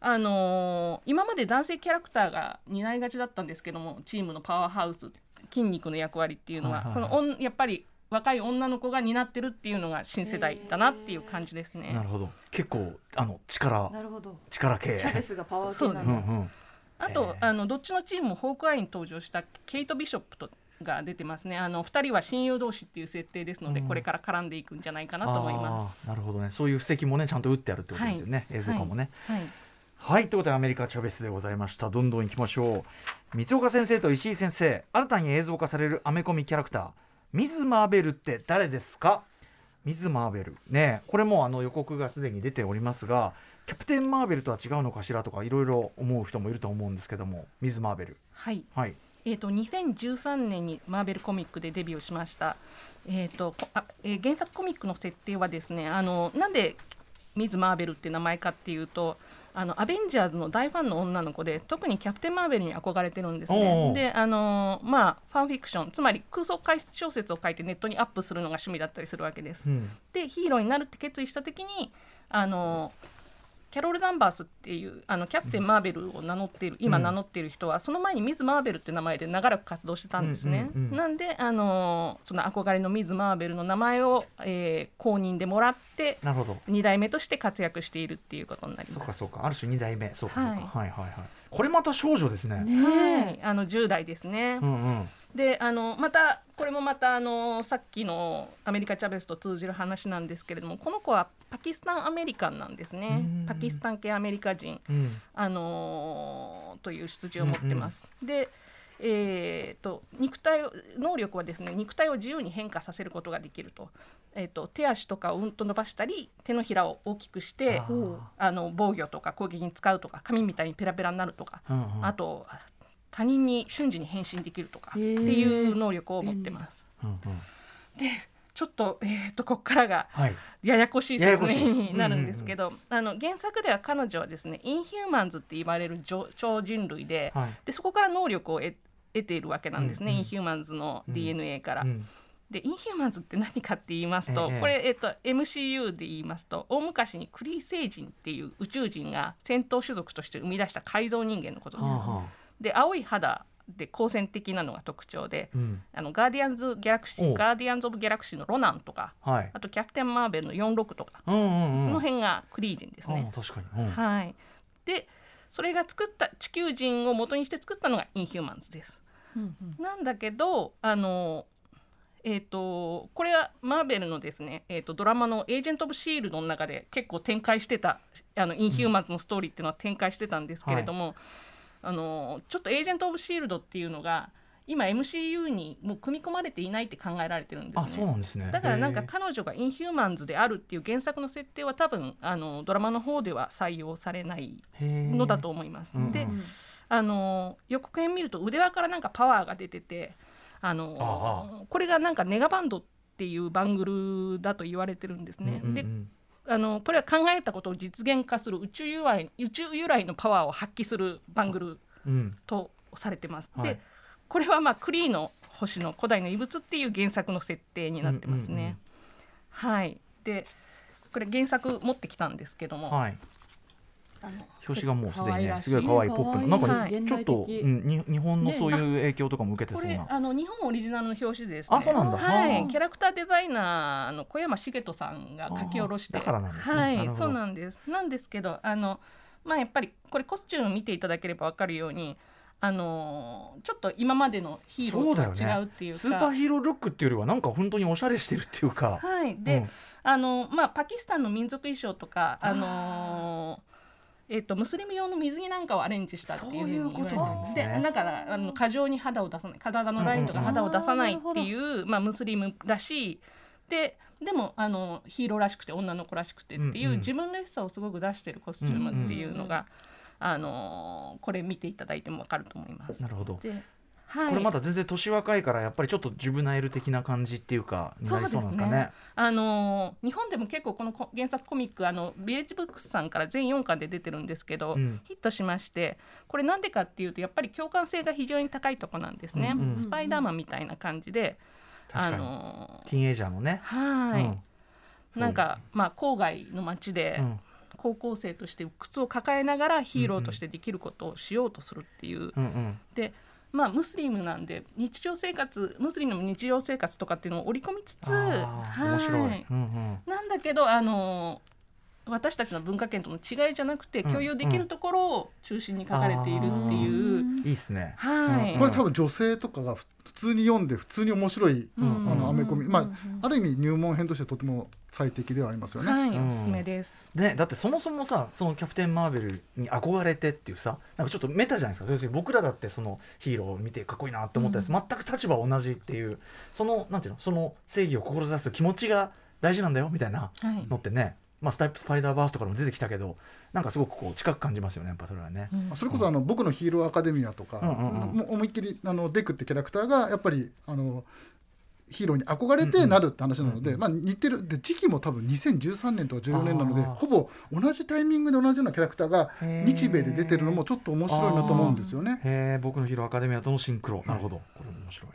あのー今まで男性キャラクターが担いがちだったんですけどもチームのパワーハウス筋肉の役割っていうのは、はいはいはい。このやっぱり若い女の子が担ってるっていうのが新世代だなっていう感じですね。なるほど。結構あの力なるほど。力系。チャベスがパワー系そうなんだ。うんうん。あと、えー。あのどっちのチームもホークアイに登場したケイト・ビショップとが出てますね。あの2人は親友同士っていう設定ですので、うん。これから絡んでいくんじゃないかなと思います。なるほどね。そういう布石もねちゃんと打ってあるってことですよね、映像化もね。はい。はい、ということでアメリカチャベスでございました。どんどん行きましょう。三岡先生と石井先生。新たに映像化されるアメコミキャラクターミズ・マーベルって誰ですか？ミズ・マーベル。ねこれもあの予告がすでに出ておりますがキャプテン・マーベルとは違うのかしらとかいろいろ思う人もいると思うんですけどもミズ・マーベル。はい。はい。えー、と2013年にマーベルコミックでデビューしました、えーとこあえー原作コミックの設定はですねあのなんでミズ・マーベルって名前かっていうとあのアベンジャーズの大ファンの女の子で特にキャプテン・マーベルに憧れてるんですね。であのまあファンフィクションつまり空想小説を書いてネットにアップするのが趣味だったりするわけです。うん。でヒーローになるって決意した時にあのキャロル・ダンバースっていうあのキャプテン・マーベルを名乗っている今うん。名乗っている人は、その前にミズ・マーベルって名前で長らく活動してたんですね。うんうんうん。なんであのその憧れのミズ・マーベルの名前を、えー公認でもらってなるほど。2代目として活躍しているっていうことになります。そうかそうか。ある種二代目。そうかそうか、はい。はい、はいはいこれまた少女ですね。はい、あの10代ですね。うんうん。であのまたこれもまたあのさっきのアメリカ・チャベスと通じる話なんですけれどもこの子はパキスタンアメリカンなんですね。うん。パキスタン系アメリカ人、うん。あのーという出自を持ってます。でえー、と肉体を能力はですね肉体を自由に変化させることができると,、えー、と手足とかをうんと伸ばしたり手のひらを大きくしてあの防御とか攻撃に使うとか紙みたいにペラペラになるとかうんうん。あと他人に瞬時に変身できるとかっていう能力を持ってます。うんうん。でちょっと,、えー、とここからがはい。ややこしい説明になるんですけど、あの原作では彼女はですねインヒューマンズって言われる超超人類ではい。でそこから能力を得得ているわけなんですね、うんうん。インヒューマンズの DNA から。うん。でインヒューマンズって何かって言いますと、ええ。これ、えっと、MCU で言いますと大昔にクリー星人っていう宇宙人が戦闘種族として生み出した改造人間のことです。はあはあ。で青い肌で好戦的なのが特徴でうん。あのガーディアンズ・ギャラクシーガーディアンズ・オブ・ギャラクシーのロナンとかはい。あとキャプテン・マーベルのヨン・ロッグとか、うんうんうん。その辺がクリー人ですね。確かに、うん。はい、でそれが作った地球人を元にして作ったのがインヒューマンズです。うんうん。なんだけどあのえー、とこれはマーベルのですね、えー、とドラマの「エージェント・オブ・シールド」の中で結構展開してたあのインヒューマンズのストーリーっていうのは展開してたんですけれども、あのちょっと「エージェント・オブ・シールド」っていうのが今 MCU にもう組み込まれていないって考えられてるんですね。あそうなんですねだからなんか彼女がインヒューマンズであるっていう原作の設定は多分あのドラマの方では採用されないのだと思います。うんでうんあの予告編見ると腕輪からなんかパワーが出ててあのあこれがなんかネガバンドっていうバングルだと言われてるんですね。うんうんうんであのこれは考えたことを実現化する宇宙由来宇宙由来のパワーを発揮するバングルうん。とされてます。はい。でこれはまあクリーの星の古代の遺物っていう原作の設定になってますね。うんうんうん。はい。でこれ原作持ってきたんですけども、はい表紙がもうすでにねすごい可愛いポップななんかはい。ちょっと、に日本のねそういう影響とかも受けてこそうな、れあの日本オリジナルの表紙ですね。あそうなんだ。ははあ。い、キャラクターデザイナーの小山茂人さんが書き下ろして、あだからなんですね。はい。そうなんです。なんですけど、あのまあやっぱりこれコスチューム見ていただければわかるように、あのちょっと今までのヒーローとは違うね。っていうか、スーパーヒーロールックっていうよりはなんか本当におしゃれしてるっていうか、はい、で、うん。あのまあパキスタンの民族衣装とか、あのえっとムスリム用の水着なんかをアレンジしたっていうふうに言われてそうです。ねだからあの過剰に肌を出さない。体のラインとかうん。うんうん肌を出さないっていう、まあ、ムスリムらしい。ででもあのヒーローらしくて女の子らしくてっていう、うんうん。自分らしさをすごく出してるコスチュームっていうのが、あのこれ見ていただいてもわかると思います。なるほど。ではい、これまだ全然年若いからやっぱりちょっとジュブナイル的な感じっていうかそうですかね。あのー日本でも結構このこ原作コミックあのビレッジブックスさんから全4巻で出てるんですけど、うん。ヒットしましてこれなんでかっていうとやっぱり共感性が非常に高いとこなんですね、うんうんスパイダーマンみたいな感じで、あ確かに。のーティーンエイジャーのね。はい、うん。なんかまあ郊外の街でうん。高校生として靴を抱えながらヒーローとしてできることをしようとするっていう、うんうん。でまあムスリムなんで日常生活ムスリムの日常生活とかっていうのを織り込みつつ面白い。うんうん。なんだけどあの私たちの文化圏との違いじゃなくてうん共有できるところを中心に書かれているっていう、いいですね。はい、うん。これ多分女性とかがふ普通に読んで普通に面白い、うん。あのアメコミ、まあうん。ある意味入門編としてとても最適ではありますよね。はい、うん。おすすめです。ね、だってそもそもさそのキャプテン・マーベルに憧れてっていうさなんかちょっとメタじゃないですか。要するに僕らだってそのヒーローを見てかっこいいなって思ったやつ、全く立場同じっていうそのなんていうのその正義を志す気持ちが大事なんだよみたいなはい。のってね、まあ、スタイプスパイダーバースとかでも出てきたけどなんかすごくこう近く感じますよねやっぱそれはね。うん。それこそあの僕のヒーローアカデミアとか、うんうんうん。思いっきりあのデクってキャラクターがやっぱりあのヒーローに憧れてなるって話なので、うんうんまあ、似てる。で時期も多分2013年とか14年なのでほぼ同じタイミングで同じようなキャラクターが日米で出てるのもちょっと面白いなと思うんですよね。へえ僕のヒーローアカデミアとのシンクロ。なるほど。これ面白い。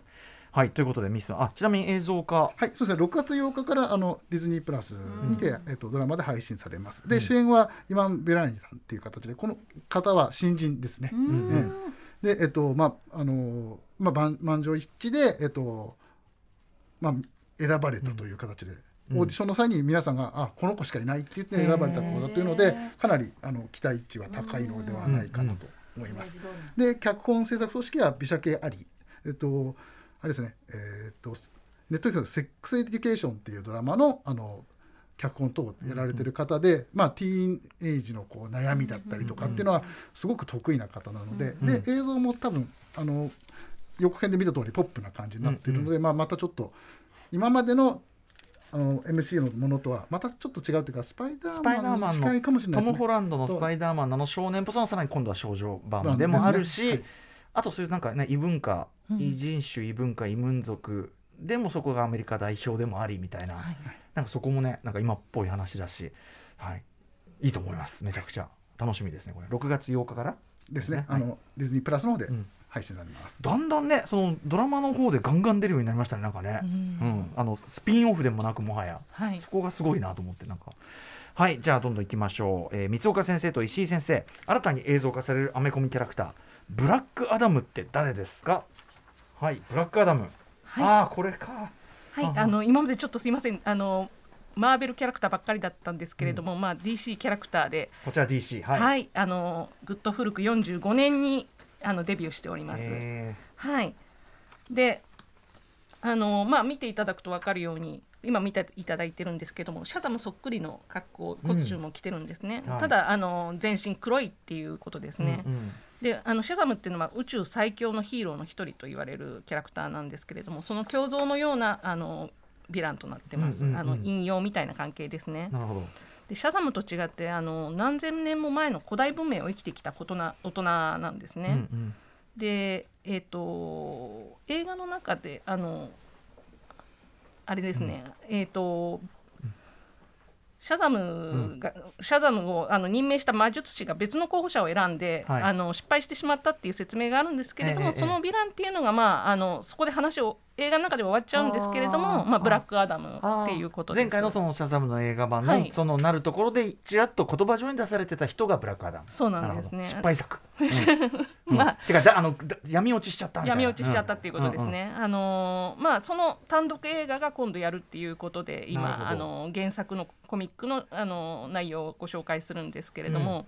はい。ということでミスあちなみに映像化。はい、そうですね。6月8日からあのディズニープラスにて、えっとドラマで配信されます。で、うん。主演はイマン・ベラーニさんっていう形で、この方は新人ですね。うん。ええで、えっとまああのまあ満満場一致でえっとまあ選ばれたという形で。うん。オーディションの際に皆さんがあこの子しかいないって言って選ばれた子だというのでかなりあの期待値は高いのではないかなと思います。で脚本制作組織は美写系あり。えっとあれですね。えっとネットフリックスの「セックス・エデュケーション」っていうドラマのあの脚本等をやられてる方で、まあ、ティーンエイジのこう悩みだったりとかっていうのはすごく得意な方なので,、うん。で映像も多分あの予告編で見た通りポップな感じになっているので、まあ、またちょっと今までのあの MC のものとはまたちょっと違うというかスパイダーマンの近いかもしれないですね。トム・ホランドのスパイダーマンの少年っぽさらに今度は少女版でもあるし、ね。はい。あとそういうなんかね異文化、うん。異人種異文化異民族でもそこがアメリカ代表でもありみたいな、はいなんかそこもねなんか今っぽい話だし、はい、いいと思います。めちゃくちゃ。楽しみですねこれ。6月8日からですね。はいあのディズニープラスの方でうん配信されます。だんだんねそのドラマの方でガンガン出るようになりましたねなんかね、ううん。んあのスピンオフでもなくもはや。はい。そこがすごいなと思ってなんか。はいじゃあどんどんいきましょう、えー、三岡先生と石井先生。新たに映像化されるアメコミキャラクター。ブラックアダムって誰ですか？はいブラックアダム、はい。ああこれか。はいあ、あの今までちょっとすいません。あのマーベルキャラクターばっかりだったんですけれども、まあ DC キャラクターで、こちら DC は、はい。い、あのぐっと古く45年にあのデビューしております。えはい。で、あのまあ見ていただくと分かるように。今見ていただいてるんですけどもシャザムそっくりの格好コスチュームを着てるんですね、はい。ただあの全身黒いっていうことですーね、うんうん。であのシャザムっていうのは宇宙最強のヒーローの一人と言われるキャラクターなんですけれどもその胸像のようなあのヴィランとなってます、うんうんうん。あの引用みたいな関係ですね。なるほどでシャザムと違ってあの何千年も前の古代文明を生きてきたことな大人なんですね、うんうん。でえっ、と映画の中であのあれですね、えっ、とシャザムが、シャザムをあの任命した魔術師が別の候補者を選んで、はい。あの失敗してしまったっていう説明があるんですけれども、ええ。そのヴィランっていうのが、まあ、あのそこで話を映画の中では終わっちゃうんですけれどあもー。まあ、ブラックアダムあー。っていうことです。前回のそのシャザムの映画版の、はい。そのなるところでちらっと言葉上に出されてた人がブラックアダム。そうなんですね。失敗作、うん。まあ。うんてかだあのだ闇落ちしちゃった闇落ちしちゃったっていうことですね。あのーまあその単独映画が今度やるっていうことで今あのー原作のコミックのあのー内容をご紹介するんですけれども、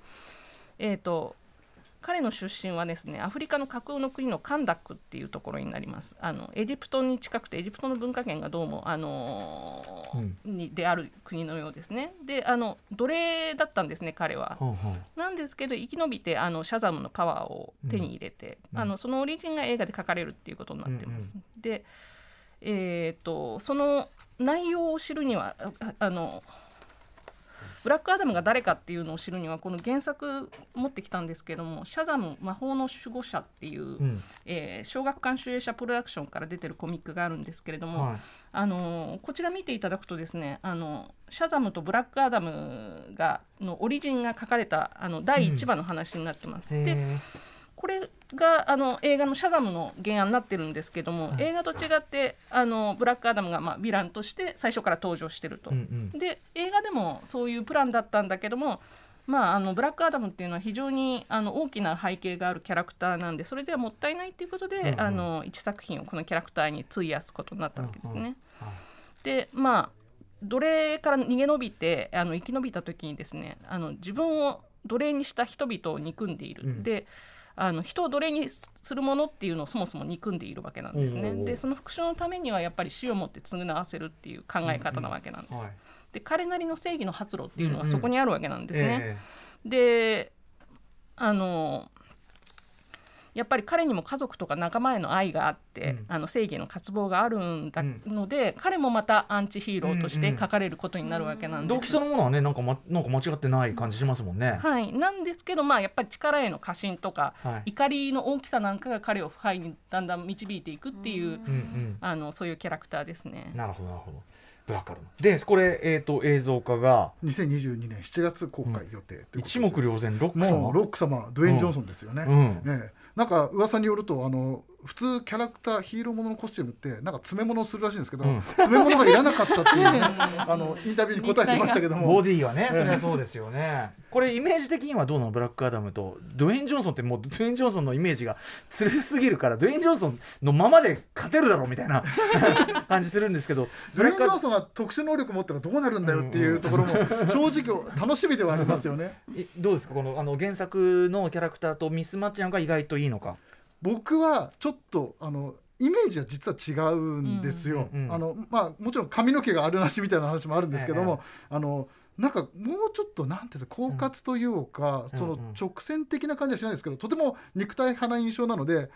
えっ、と彼の出身はですねアフリカの架空の国のカンダックっていうところになります。あのエジプトに近くてエジプトの文化圏がどうもあのーにである国のようですね。であの奴隷だったんですね彼は。ほうなんですけど生き延びてあのシャザムのパワーを手に入れて、うん。あのそのオリジンが映画で描かれるっていうことになってます。で、えー、とその内容を知るにはあのブラックアダムが誰かっていうのを知るにはこの原作持ってきたんですけども「シャザム魔法の守護者」っていう、うん。えー小学館集英社プロダクションから出てるコミックがあるんですけれども、はい。あのーこちら見ていただくとですねあのシャザムとブラックアダムがのオリジンが書かれたあの第1話の話になってます。でへーこれがあの映画の「シャザム」の原案になってるんですけども、はい。映画と違ってあのブラックアダムが、まあ、ヴィランとして最初から登場してると。うんうん。で映画でもそういうプランだったんだけども、まあ、あのブラックアダムっていうのは非常にあの大きな背景があるキャラクターなんでそれではもったいないっていうことで、うんうん。あの1作品をこのキャラクターに費やすことになったわけですね。うんうん。はい。でまあ奴隷から逃げ延びてあの生き延びた時にですねあの自分を奴隷にした人々を憎んでいる、うん。であの人を奴隷にするものっていうのをそもそも憎んでいるわけなんですね。でその復讐のためにはやっぱり死をもって償わせるっていう考え方なわけなんです。はいで彼なりの正義の発露っていうのうんうんはそこにあるわけなんですね。えであのやっぱり彼にも家族とか仲間への愛があって、うん。あの正義への渇望があるんだうん。ので、彼もまたアンチヒーローとして書かれることになるわけなんです。動機そのものはねなんか,、ま、なんか間違ってない感じしますもんね。はい、なんですけど、まあ、やっぱり力への過信とか、はい。怒りの大きさなんかが彼を腐敗にだんだん導いていくっていう、うんうんあのそういうキャラクターですね。なるほどなるほど。ブラックアダムでこれ、えー、と映像化が2022年7月公開予定うことです一目瞭然ロック様？もうロック様ドウェイン・ジョンソンですよね。うん。ええなんか噂によるとあの普通キャラクターヒーローもののコスチュームってなんか詰め物をするらしいんですけど、うん詰め物がいらなかったっていう あのインタビューに答えてましたけどもボディはね、ええそれはそうですよね。これイメージ的にはどうなの？ブラックアダムとドゥエイン・ジョンソンってもうドゥエイン・ジョンソンのイメージが強すぎるからドゥエイン・ジョンソンのままで勝てるだろうみたいな 感じするんですけどドウェイン・ジョンソソンが特殊能力持ったらどうなるんだよっていうところも正直楽しみではありますよね。ンどうですか？このあの原作のキャラクターとミスマッチなんか意外といいのか？僕はちょっとあのイメージは実は違うんですよ。うんうんうんあのまあもちろん髪の毛があるなしみたいな話もあるんですけども、あのなんかもうちょっとなんていうか狡猾というか、そのうんうん。うん直線的な感じはしないですけど、とても肉体派な印象なので、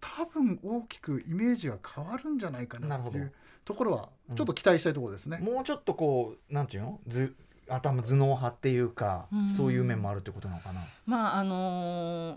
多分大きくイメージが変わるんじゃないかなっていなるうところはうんちょっと期待したいところですね。もうちょっとこうなんていうの？ず頭頭脳派っていうか、うん。そういう面もあるってことなのかな。まああのー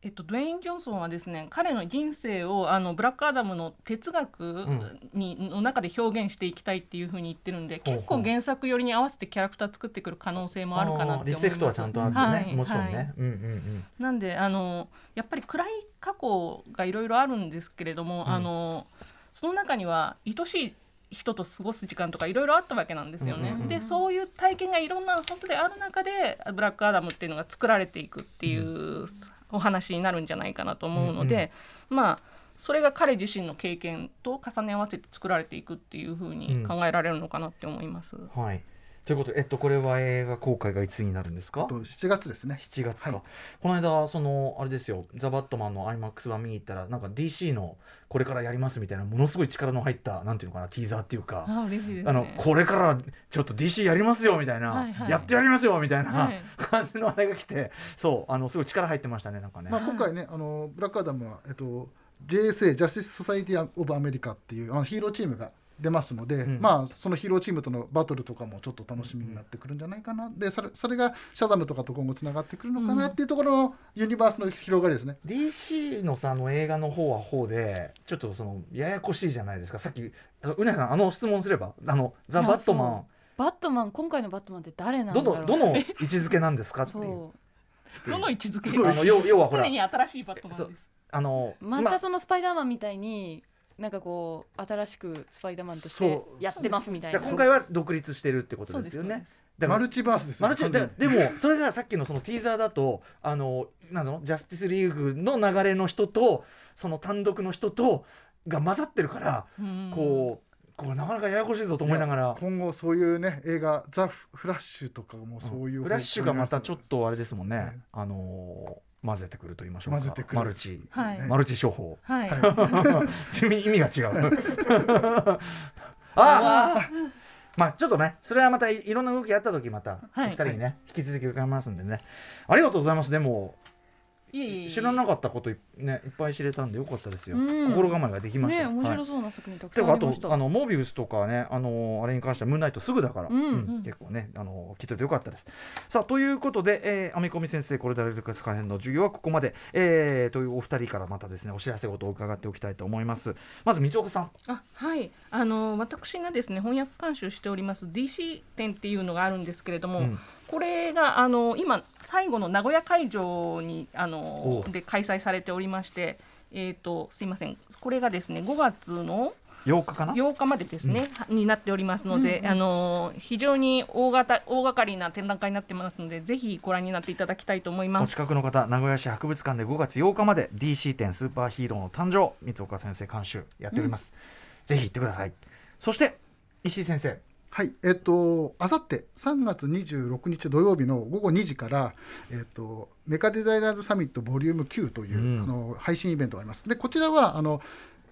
えっと、ドゥエイン・ジョンソンはですね彼の人生をあのブラックアダムの哲学に、の中で表現していきたいっていうふうに言ってるんで結構原作寄りに合わせてキャラクター作ってくる可能性もあるかなって思います。リスペクトはちゃんとあってね、はい。もちろんね、はい。うんうんうん。なんであのやっぱり暗い過去がいろいろあるんですけれども、うん。あのその中には愛しい人と過ごす時間とかいろいろあったわけなんですよね。うんうんうんでそういう体験がいろんな本当である中でブラックアダムっていうのが作られていくっていうお話になるんじゃないかなと思うので、まあそれが彼自身の経験と重ね合わせて作られていくっていうふうに考えられるのかなって思います。はいということで、えっと、これは映画公開がいつになるんですか？と7月ですね。7月か、はい。この間そのあれですよ「ザ・バットマン」の IMAX 版見に行ったらなんか DC のこれからやりますみたいなものすごい力の入ったなんていうのかなティーザーっていうかあ嬉しいですね。あのこれからちょっと DC やりますよみたいな、はいはい。やってやりますよみたいな、はい。感じのあれが来てそうあのすごい力入ってましたねなんかね、まあ、今回ね、あのブラックアダムは、えっと、JSA Justice Society of America っていうあのヒーローチームが出ますので、うん。まあ、そのヒーローチームとのバトルとかもちょっと楽しみになってくるんじゃないかな、でそれそれがシャザムとかと今後つながってくるのかなっていうところのユニバースの広がりですね。DC のさあの映画の方は方でちょっとそのややこしいじゃないですか。さっきうなぎさんあの質問すればあのザ・バットマバットマン今回のバットマンって誰なんだろう。のどの位置づけなんですかっていう。どの位置づけ？あの要要はほら。常に新しいバットマンです。あのまたそのスパイダーマンみたいになんかこう新しくスパイダーマンとしてやってますみたいな。今回は独立してるってことですよね。マルチバースですよマルチででもそれがさっきのそのティーザーだとあのなんだろうジャスティスリーグの流れの人とその単独の人とが混ざってるから、うん。こうこうなかなかややこしいぞと思いながら。今後そういうね映画「ザ・フラッシュ」とかもそういう、フラッシュがまたちょっとあれですもんね、はいあのー混ぜてくると言いましょうか。混ぜてくる。マルチ、はい。マルチ商法。はい。意味が違う。あまあちょっとねそれはまたいいろんな動きやった時また、はい。お二人にね引き続き伺いますんでね。ありがとうございます。でも知らなかったことい,、ね、いっぱい知れたんでよかったですよ、うん。心構えができました。ねよ面白そうな作品たくてかあさんありました。とあのモービウスとかねあのあれに関してはムーンナイトすぐだから、うんうん。結構ねあの聞いててよかったです。さあということで、えー、アメコミ先生これでルカス可編の授業はここまで、えー、というお二人からまたですねお知らせ事を伺っておきたいと思います。まず道岡さん。あはい。あの私がですね翻訳監修しております DC 展っていうのがあるんですけれども、うんこれがあの今最後の名古屋会場にあおのう。で開催されておりましてえっ、とすいません。これがですね5月の8日かな？8日までですね、になっておりますので、あの非常に大型大掛かりな展覧会になってますのでぜひご覧になっていただきたいと思いおます。近くの方名古屋市博物館で5月8日まで DC 展スーパーヒーローの誕生三岡先生監修やっております、ぜひ行ってください。そして石井先生はい、えっと、あさって3月26日土曜日の午後2時から、えっと、メカデザイナーズサミットボリューム9という、うん。あの配信イベントがあります。で、こちらは、あの、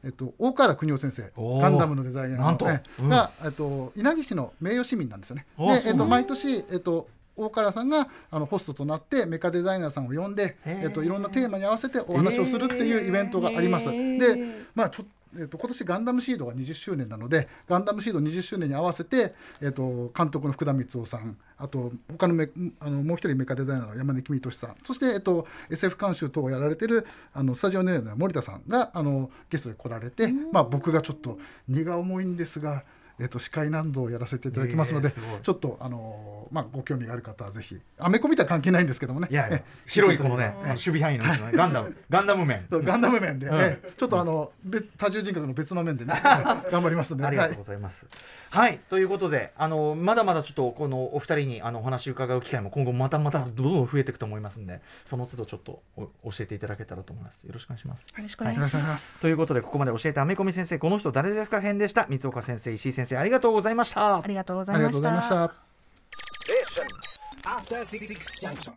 えっと、大河原邦夫先生、ガンダムのデザイナーのなんと。えうん。が、えっと、稲城市の名誉市民なんですよね。で、えっと、毎年、えっと、大原さんがあのホストとなってメカデザイナーさんを呼んで、えっと、いろんなテーマに合わせてお話をするっていうイベントがあります。でまあちょえっと今年ガンダムシードが20周年なのでガンダムシード20周年に合わせて、えっと、監督の福田光雄さんあと他のメあのもう一人メカデザイナーの山根公俊さんそして、えっと、SF 監修等をやられてるあのスタジオネームの森田さんがあのゲストで来られて、まあ、僕がちょっと荷が重いんですが。えっと、司会難度をやらせていただきますので、えーちょっとあのまあご興味がある方はぜひアメコミとは関係ないんですけどもね。いやいやえ広いこのね守備範囲のねガンダムガンダム面。ガンダム面で、うん。ええちょっとあの別多重人格の別の面でね。頑張りますんで、ありがとうはいございます。はい、ということで、あのまだまだちょっとこのお二人にあのお話を伺う機会も今後またまたどんどん増えていくと思いますんで、その都度ちょっとお教えていただけたらと思います。よろしくお願いします。よろしくお願いします。よろしくお願い。ということでここまで教えてアメコミ先生この人誰ですか？編でした。三岡先生石井先生ありがとうございました。ありがとうございました